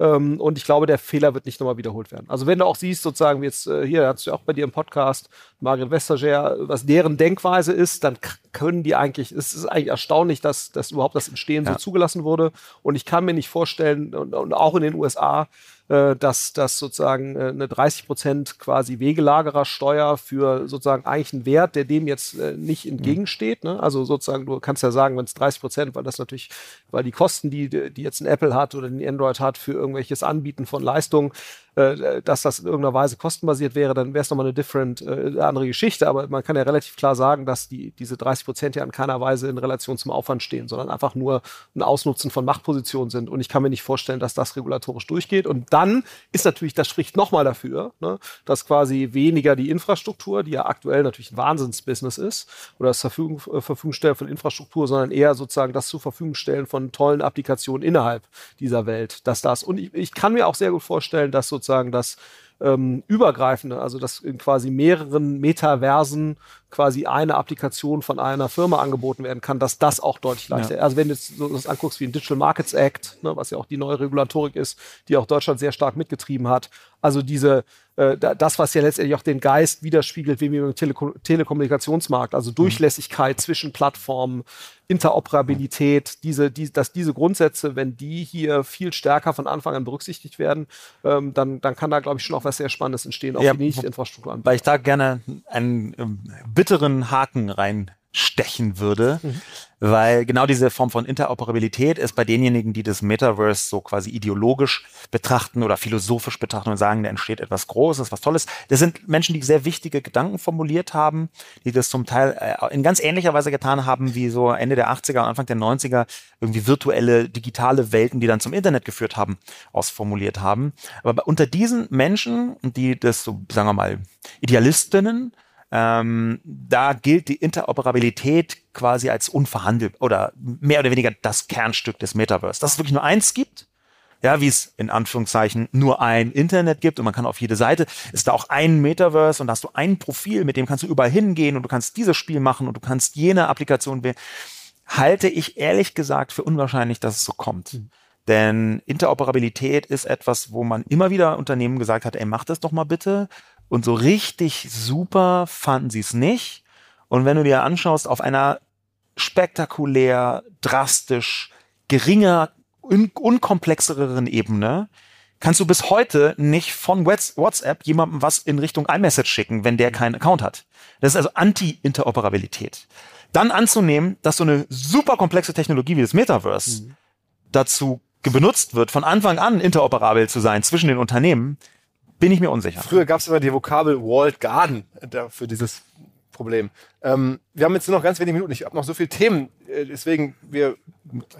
Ähm, und ich glaube, der Fehler wird nicht nochmal wiederholt werden. Also wenn du auch siehst, sozusagen, wie jetzt äh, hier, hast du ja auch bei dir im Podcast, Margret Vestager, was deren Denkweise ist, dann können die eigentlich, es ist eigentlich erstaunlich, dass, dass überhaupt das Entstehen so Ja. zugelassen wurde. Und ich kann mir nicht vorstellen, und, und auch in den USA, äh, dass, dass sozusagen äh, eine 30 Prozent quasi Wegelagerersteuer für sozusagen eigentlich einen Wert, der dem jetzt äh, nicht entgegensteht. Ne? Also sozusagen, du kannst ja sagen, wenn es 30 Prozent, weil das natürlich, weil die Kosten, die, die jetzt ein Apple hat oder ein Android hat für irgendwelches Anbieten von Leistungen, äh, dass das in irgendeiner Weise kostenbasiert wäre, dann wäre es nochmal eine different, äh, andere Geschichte. Aber man kann ja relativ klar sagen, dass die, diese 30 Prozent ja in keiner Weise in Relation zum Aufwand stehen, sondern einfach nur ein Ausnutzen von Machtpositionen sind. Und ich kann mir nicht vorstellen, dass das regulatorisch durchgeht. Und dann ist natürlich, das spricht nochmal dafür, ne, dass quasi weniger die Infrastruktur, die ja aktuell natürlich ein Wahnsinnsbusiness ist, oder das Verfügung, äh, Verfügung stellen von Infrastruktur, sondern eher sozusagen das zur Verfügung stellen von tollen Applikationen innerhalb dieser Welt, dass das, und ich, ich kann mir auch sehr gut vorstellen, dass sozusagen das ähm, übergreifende, also dass in quasi mehreren Metaversen quasi eine Applikation von einer Firma angeboten werden kann, dass das auch deutlich leichter. Also wenn du jetzt so das anguckst wie ein Digital Markets Act, ne, was ja auch die neue Regulatorik ist, die auch Deutschland sehr stark mitgetrieben hat. Also diese äh, da- das, was ja letztendlich auch den Geist widerspiegelt, wie wir im Teleko Telekommunikationsmarkt, also Durchlässigkeit zwischen Plattformen, Interoperabilität, diese, die, dass diese Grundsätze, wenn die hier viel stärker von Anfang an berücksichtigt werden, ähm, dann, dann kann da, glaube ich, schon auch was sehr Spannendes entstehen, auch Ja, für die Nicht-Infrastruktur anbieten. weil ich da gerne einen ähm, bitteren Haken reinstechen würde, weil genau diese Form von Interoperabilität ist bei denjenigen, die das Metaverse so quasi ideologisch betrachten oder philosophisch betrachten und sagen, da entsteht etwas Großes, was Tolles. Das sind Menschen, die sehr wichtige Gedanken formuliert haben, die das zum Teil äh, in ganz ähnlicher Weise getan haben, wie so Ende der 80er und Anfang der 90er irgendwie virtuelle, digitale Welten, die dann zum Internet geführt haben, ausformuliert haben. Aber unter diesen Menschen, die das so, sagen wir mal, Idealistinnen, ähm, da gilt die Interoperabilität quasi als unverhandelbar oder mehr oder weniger das Kernstück des Metaverse. Dass es wirklich nur eins gibt, ja, wie es in Anführungszeichen nur ein Internet gibt und man kann auf jede Seite, ist da auch ein Metaverse und da hast du ein Profil, mit dem kannst du überall hingehen und du kannst dieses Spiel machen und du kannst jene Applikation wählen, halte ich ehrlich gesagt für unwahrscheinlich, dass es so kommt. Denn Interoperabilität ist etwas, wo man immer wieder Unternehmen gesagt hat, ey, mach das doch mal bitte. Und so richtig super fanden sie es nicht. Und wenn du dir anschaust, auf einer spektakulär, drastisch, geringer, un unkomplexereren Ebene, kannst du bis heute nicht von Whats- WhatsApp jemandem was in Richtung iMessage schicken, wenn der keinen Account hat. Das ist also Anti-Interoperabilität. Dann anzunehmen, dass so eine super komplexe Technologie wie das Metaverse dazu ge- benutzt wird, von Anfang an interoperabel zu sein zwischen den Unternehmen, bin ich mir unsicher. Früher gab es immer die Vokabel Walled Garden da- für dieses Problem. Ähm, wir haben jetzt nur noch ganz wenige Minuten. Ich habe noch so viele Themen, äh, deswegen wir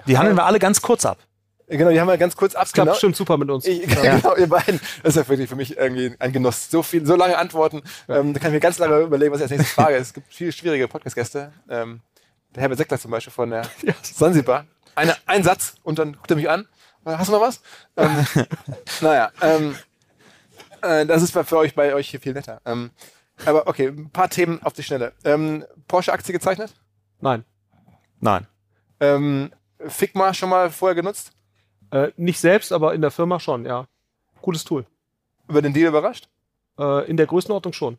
Die handeln wir alle ganz kurz ab. äh, genau, die haben wir ganz kurz klappt abgenommen. bestimmt super mit uns. Ich, genau, ihr beiden. Das ist ja wirklich für mich irgendwie ein Genuss. So viel, so lange Antworten. Ähm, da kann ich mir ganz lange überlegen, was ich als nächstes frage. Es gibt viele schwierige Podcast-Gäste. Ähm, der Herbert Seckler zum Beispiel von der Sansibar. Eine, ein Satz und dann guckt er mich an. Hast du noch was? Ähm, naja, ähm, äh, das ist bei- für euch bei euch hier viel netter. Ähm, aber okay, ein paar Themen auf die Schnelle. Ähm, Porsche-Aktie gezeichnet? Nein. Nein. Ähm, Figma schon mal vorher genutzt? Äh, nicht selbst, aber in der Firma schon, ja. Gutes Tool. Über den Deal überrascht? Äh, in der Größenordnung schon.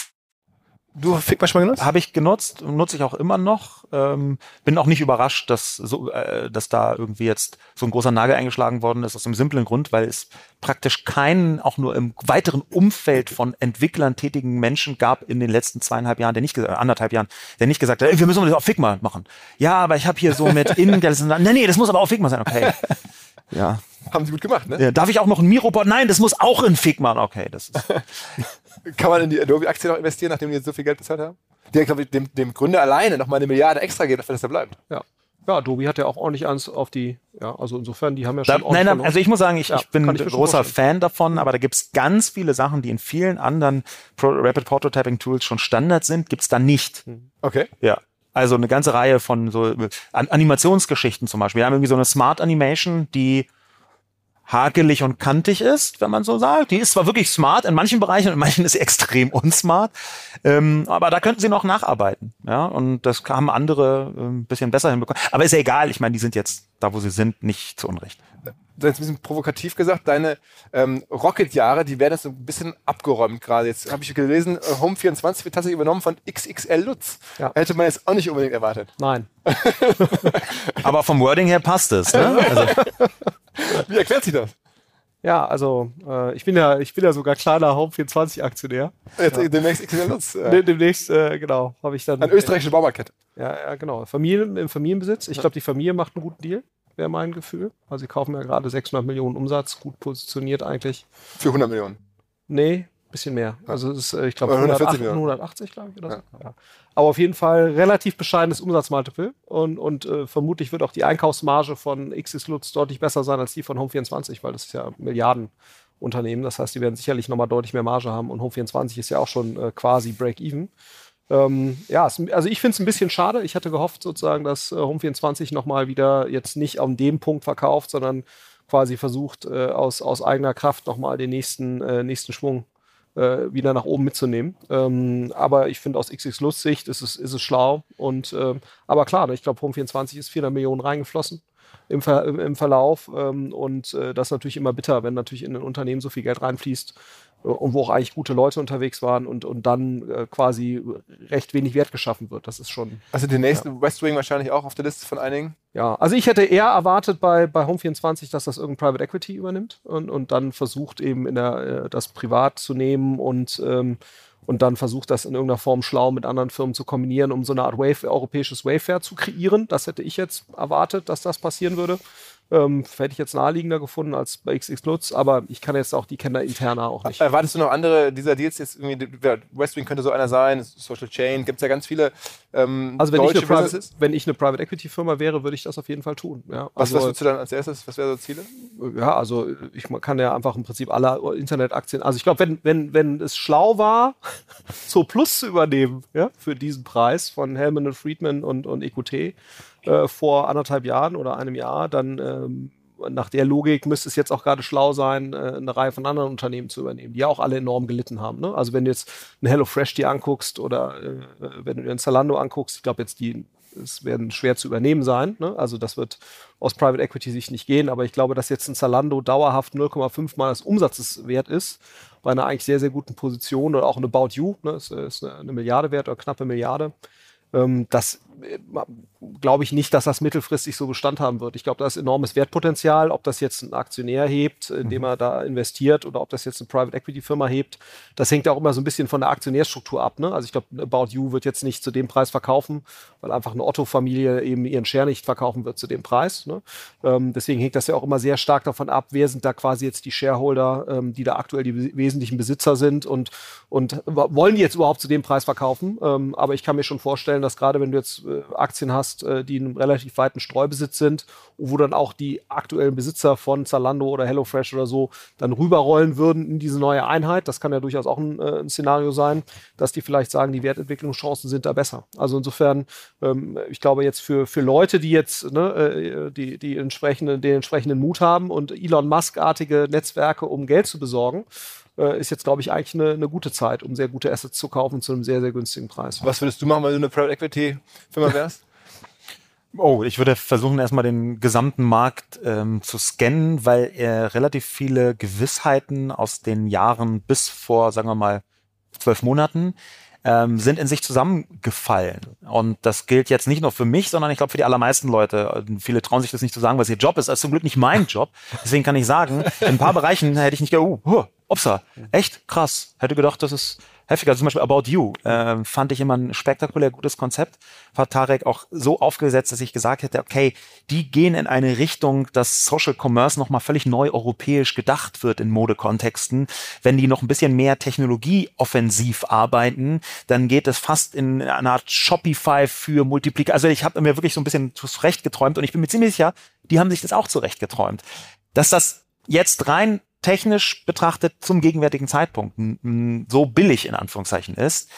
Du Figma schon mal genutzt? Habe ich genutzt, nutze ich auch immer noch. Ähm, bin auch nicht überrascht, dass so, äh, dass da irgendwie jetzt so ein großer Nagel eingeschlagen worden ist aus dem simplen Grund, weil es praktisch keinen, auch nur im weiteren Umfeld von Entwicklern tätigen Menschen gab in den letzten zweieinhalb Jahren, der nicht gesagt, anderthalb Jahren, der nicht gesagt hat, ey, wir müssen das auf Figma machen. Ja, aber ich habe hier so mit innen, nee, nee, das muss aber auf Figma sein. Okay. Ja. Haben sie gut gemacht, ne? Ja, darf ich auch noch ein Miropod? Nein, das muss auch in Figma. Okay, das ist. Kann man in die Adobe-Aktie noch investieren, nachdem die jetzt so viel Geld bezahlt haben? Die, glaube ich, dem, dem Gründer alleine noch mal eine Milliarde extra geben, dass da bleibt. Ja. Ja, Adobe hat ja auch ordentlich ans auf die, ja, also insofern, die haben ja schon da, Nein, nein, also ich muss sagen, ich, Ja, ich bin ein großer vorstellen. Fan davon, aber da gibt's ganz viele Sachen, die in vielen anderen Pro Rapid Prototyping Tools schon Standard sind, gibt's da nicht. Okay. Ja. Also eine ganze Reihe von so An Animationsgeschichten zum Beispiel. Wir haben irgendwie so eine Smart Animation, die hakelig und kantig ist, wenn man so sagt. Die ist zwar wirklich smart in manchen Bereichen in manchen ist sie extrem unsmart, ähm, aber da könnten sie noch nacharbeiten. Ja, und das haben andere ein bisschen besser hinbekommen. Aber ist ja egal. Ich meine, die sind jetzt da, wo sie sind, nicht zu Unrecht. Jetzt ein bisschen provokativ gesagt, deine ähm, Rocket-Jahre, die werden jetzt so ein bisschen abgeräumt gerade. Jetzt habe ich gelesen, äh, Home 24 wird tatsächlich übernommen von XXL Lutz. Ja. Hätte man jetzt auch nicht unbedingt erwartet. Nein. Aber vom Wording her passt es. Ne? Also, Wie erklärt sich das? Ja, also äh, ich bin ja, ich bin ja sogar kleiner Home 24 Aktionär. Jetzt demnächst XXL Lutz. Äh, De- Demnächst, äh, genau, habe ich dann. eine österreichische Baumarktkette. Ja, ja, genau. Familien, Im Familienbesitz. Ich glaube, die Familie macht einen guten Deal, wäre mein Gefühl. Also sie kaufen ja gerade 600 Millionen Umsatz, gut positioniert eigentlich. Für 100 Millionen. Nee, bisschen mehr. Also es ist, äh, ich glaube, Oder 140 180, Millionen. 180, glaube ich, oder so. Ja. Aber auf jeden Fall relativ bescheidenes Umsatzmultiple und, und äh, vermutlich wird auch die Einkaufsmarge von XX Lutz deutlich besser sein als die von Home24, weil das ist ja Milliardenunternehmen. Das heißt, die werden sicherlich nochmal deutlich mehr Marge haben und Home24 ist ja auch schon äh, quasi Break-Even. Ähm, ja, es, also ich finde es ein bisschen schade. Ich hatte gehofft sozusagen, dass äh, Home24 nochmal wieder jetzt nicht an dem Punkt verkauft, sondern quasi versucht, äh, aus, aus eigener Kraft nochmal den nächsten, äh, nächsten Schwung äh, wieder nach oben mitzunehmen. Ähm, aber ich finde aus XX Lust Sicht ist es, ist es schlau. Und, ähm, aber klar, ich glaube, Home24 ist 400 Millionen reingeflossen im, Ver im, Verlauf. Ähm, und äh, das ist natürlich immer bitter, wenn natürlich in ein Unternehmen so viel Geld reinfließt und wo auch eigentlich gute Leute unterwegs waren und, und dann äh, quasi recht wenig Wert geschaffen wird. Das ist schon. Also der nächste West Wing wahrscheinlich auch auf der Liste von einigen. Ja, also ich hätte eher erwartet bei, bei Home24, dass das irgendein Private Equity übernimmt und, und dann versucht eben in der, äh, das privat zu nehmen und, ähm, und dann versucht das in irgendeiner Form schlau mit anderen Firmen zu kombinieren, um so eine Art Wave, europäisches Wayfair zu kreieren. Das hätte ich jetzt erwartet, dass das passieren würde. Ähm, hätte ich jetzt naheliegender gefunden als bei XX Lutz, aber ich kann jetzt auch die Kenner interner auch nicht. Erwartest du noch andere dieser Deals jetzt irgendwie? ja, West Wing könnte so einer sein, Social Chain, gibt es ja ganz viele ähm, Also wenn ich, eine Private, wenn ich eine Private Equity Firma wäre, würde ich das auf jeden Fall tun. Ja, Was, also, was würdest du dann als erstes? Was wären so Ziele? ja, also ich kann ja einfach im Prinzip alle Internetaktien. Also ich glaube, wenn, wenn, wenn es schlau war, so Plus zu übernehmen, ja, für diesen Preis von Hellman und Friedman und, und EQT äh, vor anderthalb Jahren oder einem Jahr, dann ähm, nach der Logik müsste es jetzt auch gerade schlau sein, äh, eine Reihe von anderen Unternehmen zu übernehmen, die ja auch alle enorm gelitten haben. Ne? Also wenn du jetzt ein HelloFresh dir anguckst oder äh, wenn du dir ein Zalando anguckst, ich glaube jetzt die es werden schwer zu übernehmen sein. Ne? Also das wird aus Private Equity Sicht nicht gehen, aber ich glaube, dass jetzt ein Zalando dauerhaft 0,5 mal des Umsatzes wert ist, bei einer eigentlich sehr, sehr guten Position oder auch eine About You, ne? ist, ist eine, eine Milliarde wert oder knappe Milliarde. Ähm, das äh, glaube ich nicht, dass das mittelfristig so Bestand haben wird. Ich glaube, da ist enormes Wertpotenzial. Ob das jetzt ein Aktionär hebt, indem mhm. er da investiert, oder ob das jetzt eine Private Equity Firma hebt, das hängt auch immer so ein bisschen von der Aktionärstruktur ab. Ne? Also ich glaube, About You wird jetzt nicht zu dem Preis verkaufen, weil einfach eine Otto-Familie eben ihren Share nicht verkaufen wird zu dem Preis. Ne? Ähm, deswegen hängt das ja auch immer sehr stark davon ab, wer sind da quasi jetzt die Shareholder, ähm, die da aktuell die wesentlichen Besitzer sind und, und wollen die jetzt überhaupt zu dem Preis verkaufen. Ähm, aber ich kann mir schon vorstellen, dass gerade wenn du jetzt äh, Aktien hast, äh, die in einem relativ weiten Streubesitz sind, wo dann auch die aktuellen Besitzer von Zalando oder HelloFresh oder so dann rüberrollen würden in diese neue Einheit. Das kann ja durchaus auch ein, äh, ein Szenario sein, dass die vielleicht sagen, die Wertentwicklungschancen sind da besser. Also insofern, ähm, ich glaube jetzt für, für Leute, die jetzt ne, äh, die, die entsprechenden, den entsprechenden Mut haben und Elon Musk-artige Netzwerke, um Geld zu besorgen, äh, ist jetzt, glaube ich, eigentlich eine, eine, gute Zeit, um sehr gute Assets zu kaufen zu einem sehr, sehr günstigen Preis. Was würdest du machen, wenn du eine Private Equity Firma wärst? Oh, ich würde versuchen, erstmal den gesamten Markt ähm, zu scannen, weil er relativ viele Gewissheiten aus den Jahren bis vor, sagen wir mal, zwölf Monaten ähm, sind in sich zusammengefallen. Und das gilt jetzt nicht nur für mich, sondern ich glaube für die allermeisten Leute. Viele trauen sich das nicht zu sagen, was ihr Job ist. Das ist zum Glück nicht mein Job. Deswegen kann ich sagen, in ein paar Bereichen hätte ich nicht gedacht, oh, Upsa, echt krass. Hätte gedacht, das ist heftiger. Also zum Beispiel About You äh, fand ich immer ein spektakulär gutes Konzept. Hat Tarek auch so aufgesetzt, dass ich gesagt hätte, okay, die gehen in eine Richtung, dass Social Commerce nochmal völlig neu europäisch gedacht wird in Modekontexten. Wenn die noch ein bisschen mehr technologieoffensiv arbeiten, dann geht es fast in eine Art Shopify für Multiplikator. Also ich habe mir wirklich so ein bisschen zurecht geträumt und ich bin mir ziemlich sicher, die haben sich das auch zurecht geträumt. Dass das jetzt rein technisch betrachtet zum gegenwärtigen Zeitpunkt so billig in Anführungszeichen ist,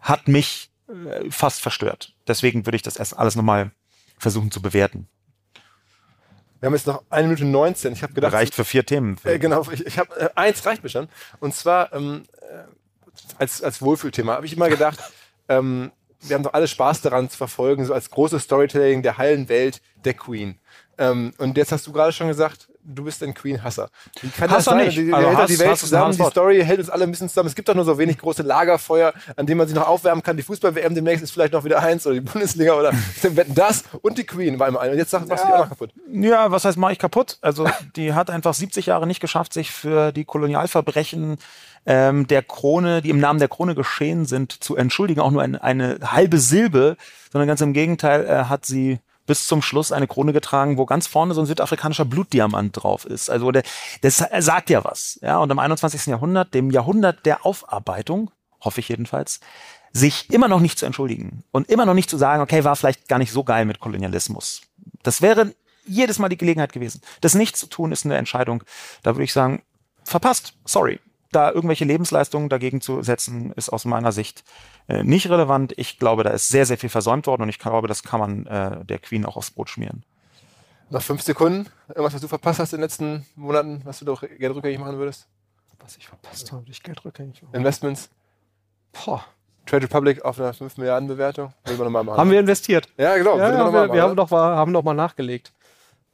hat mich äh, fast verstört. Deswegen würde ich das erst alles nochmal versuchen zu bewerten. Wir haben jetzt noch eine Minute 19. Ich habe gedacht. Reicht für vier Themen. Äh, genau, ich, ich habe äh, eins reicht mir schon. Und zwar ähm, äh, als, als Wohlfühlthema habe ich immer gedacht, ähm, wir haben doch alle Spaß daran zu verfolgen, so als großes Storytelling der heilen Welt der Queen. Ähm, und jetzt hast du gerade schon gesagt, du bist ein Queen-Hasser. Wie kann Hasser das sein? Nicht. Die, also hält Hass, die Welt Hass zusammen, die Story hält uns alle ein bisschen zusammen. Es gibt doch nur so wenig große Lagerfeuer, an denen man sich noch aufwärmen kann. Die Fußball-WM demnächst ist vielleicht noch wieder eins oder die Bundesliga oder das und die Queen war immer ein. Und jetzt machst du die auch noch kaputt. Ja, was heißt, mach ich kaputt? Also die hat einfach 70 Jahre nicht geschafft, sich für die Kolonialverbrechen ähm, der Krone, die im Namen der Krone geschehen sind, zu entschuldigen. Auch nur ein, eine halbe Silbe, sondern ganz im Gegenteil äh, hat sie bis zum Schluss eine Krone getragen, wo ganz vorne so ein südafrikanischer Blutdiamant drauf ist. Also der, das sagt ja was. Ja, und im 21. Jahrhundert, dem Jahrhundert der Aufarbeitung, hoffe ich jedenfalls, sich immer noch nicht zu entschuldigen und immer noch nicht zu sagen, okay, war vielleicht gar nicht so geil mit Kolonialismus. Das wäre jedes Mal die Gelegenheit gewesen. Das nicht zu tun ist eine Entscheidung. Da würde ich sagen, verpasst. Sorry da irgendwelche Lebensleistungen dagegen zu setzen, ist aus meiner Sicht äh, nicht relevant. Ich glaube, da ist sehr, sehr viel versäumt worden und ich glaube, das kann man äh, der Queen auch aufs Brot schmieren. Noch fünf Sekunden. Irgendwas, was du verpasst hast in den letzten Monaten, was du doch Geld rückgängig machen würdest? Was ich verpasst habe, ich Geld rückgängig machen. Investments? Boah. Trade Republic auf einer 5 Milliarden Bewertung. wir nochmal machen. Haben wir investiert? Ja, genau. Ja, wir, wir, wir haben, doch mal, haben doch mal nachgelegt.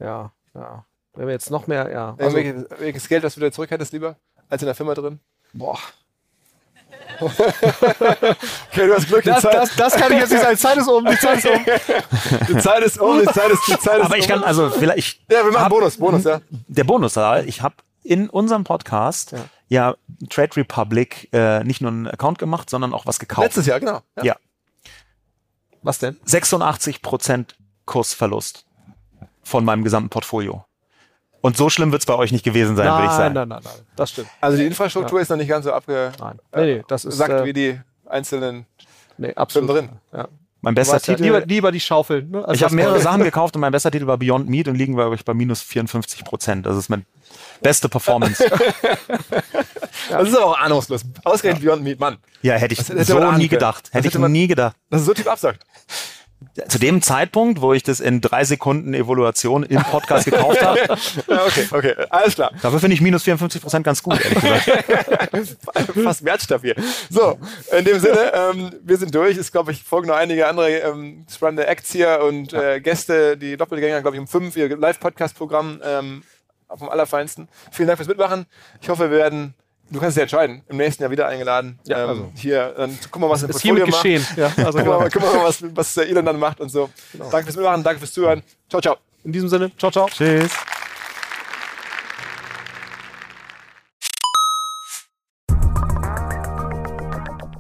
Ja, ja. Wenn wir jetzt noch mehr, ja. Also, welches Geld, das du wieder zurück hättest, lieber? Als in der Firma drin? Boah. okay, du hast Glück. Das, das, das, kann ich jetzt nicht sagen. Die Zeit ist um, die Zeit ist um. Die Zeit ist um, die Zeit ist, die Zeit ist Aber ich kann, also vielleicht. Ja, wir machen Bonus, Bonus, ja. Der Bonus, ich habe in unserem Podcast ja, ja Trade Republic äh, nicht nur einen Account gemacht, sondern auch was gekauft. Letztes Jahr, genau. Ja. ja. Was denn? 86% Kursverlust von meinem gesamten Portfolio. Und so schlimm wird es bei euch nicht gewesen sein, würde ich sagen. Nein, nein, nein, nein, das stimmt. Also die Infrastruktur ja. ist noch nicht ganz so abge nein. Nee, nee, das ist, sagt äh, wie die einzelnen nee, absolut. drin. Ja. Mein bester Titel. Ja, lieber, lieber, die Schaufeln. Ne? Also ich habe mehrere Sachen gekauft und mein bester Titel war Beyond Meat und liegen wir euch bei minus 54 Prozent. Das ist mein beste Performance. das ist aber auch ahnungslos. Ausgerechnet Beyond Meat, Mann. Ja, hätte ich so nie gedacht. Hätte, hätte ich man, nie gedacht. Dass es so Typ absagt. Zu dem Zeitpunkt, wo ich das in drei Sekunden Evaluation im Podcast gekauft habe. Okay, okay, alles klar. Dafür finde ich minus 54 Prozent ganz gut, ehrlich gesagt. Fast wertstabil. So, in dem Sinne, ähm, wir sind durch. Es glaube ich folgen noch einige andere ähm, spannende Acts hier und äh, Gäste, die Doppelgänger, glaube ich, um fünf, ihr Live-Podcast-Programm ähm, vom Allerfeinsten. Vielen Dank fürs Mitmachen. Ich hoffe, wir werden Du kannst dich entscheiden. Im nächsten Jahr wieder eingeladen. Ja, ähm, also. Hier, dann gucken wir mal, was im Portfolio macht. geschehen. Ja, also Gucken wir mal, genau. wir mal was, was der Elon dann macht und so. Danke fürs Mitmachen, danke fürs Zuhören. Ciao, ciao. In diesem Sinne, ciao, ciao. Tschüss.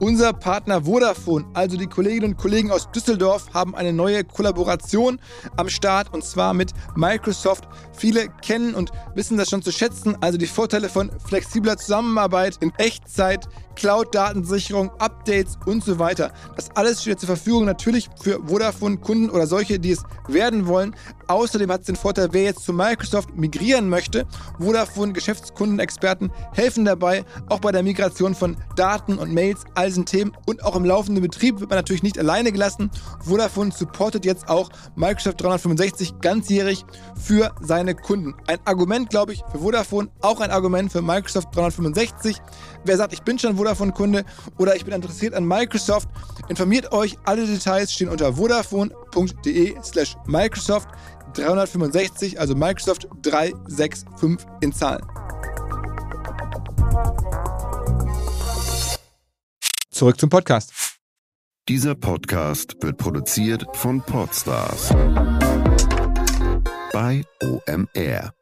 Unser Partner Vodafone, also die Kolleginnen und Kollegen aus Düsseldorf, haben eine neue Kollaboration am Start und zwar mit Microsoft. Viele kennen und wissen das schon zu schätzen, also die Vorteile von flexibler Zusammenarbeit in Echtzeit, Cloud-Datensicherung, Updates und so weiter. Das alles steht zur Verfügung natürlich für Vodafone-Kunden oder solche, die es werden wollen. Außerdem hat es den Vorteil, wer jetzt zu Microsoft migrieren möchte. Vodafone-Geschäftskundenexperten helfen dabei, auch bei der Migration von Daten und Mails, all diesen Themen und auch im laufenden Betrieb wird man natürlich nicht alleine gelassen. Vodafone supportet jetzt auch Microsoft 365 ganzjährig für seine Kunden. Ein Argument, glaube ich, für Vodafone, auch ein Argument für Microsoft 365. Wer sagt, ich bin schon Vodafone-Kunde oder ich bin interessiert an Microsoft, informiert euch. Alle Details stehen unter vodafone.de slash Microsoft 365, also Microsoft 365 in Zahlen. Zurück zum Podcast. Dieser Podcast wird produziert von Podstars bei OMR.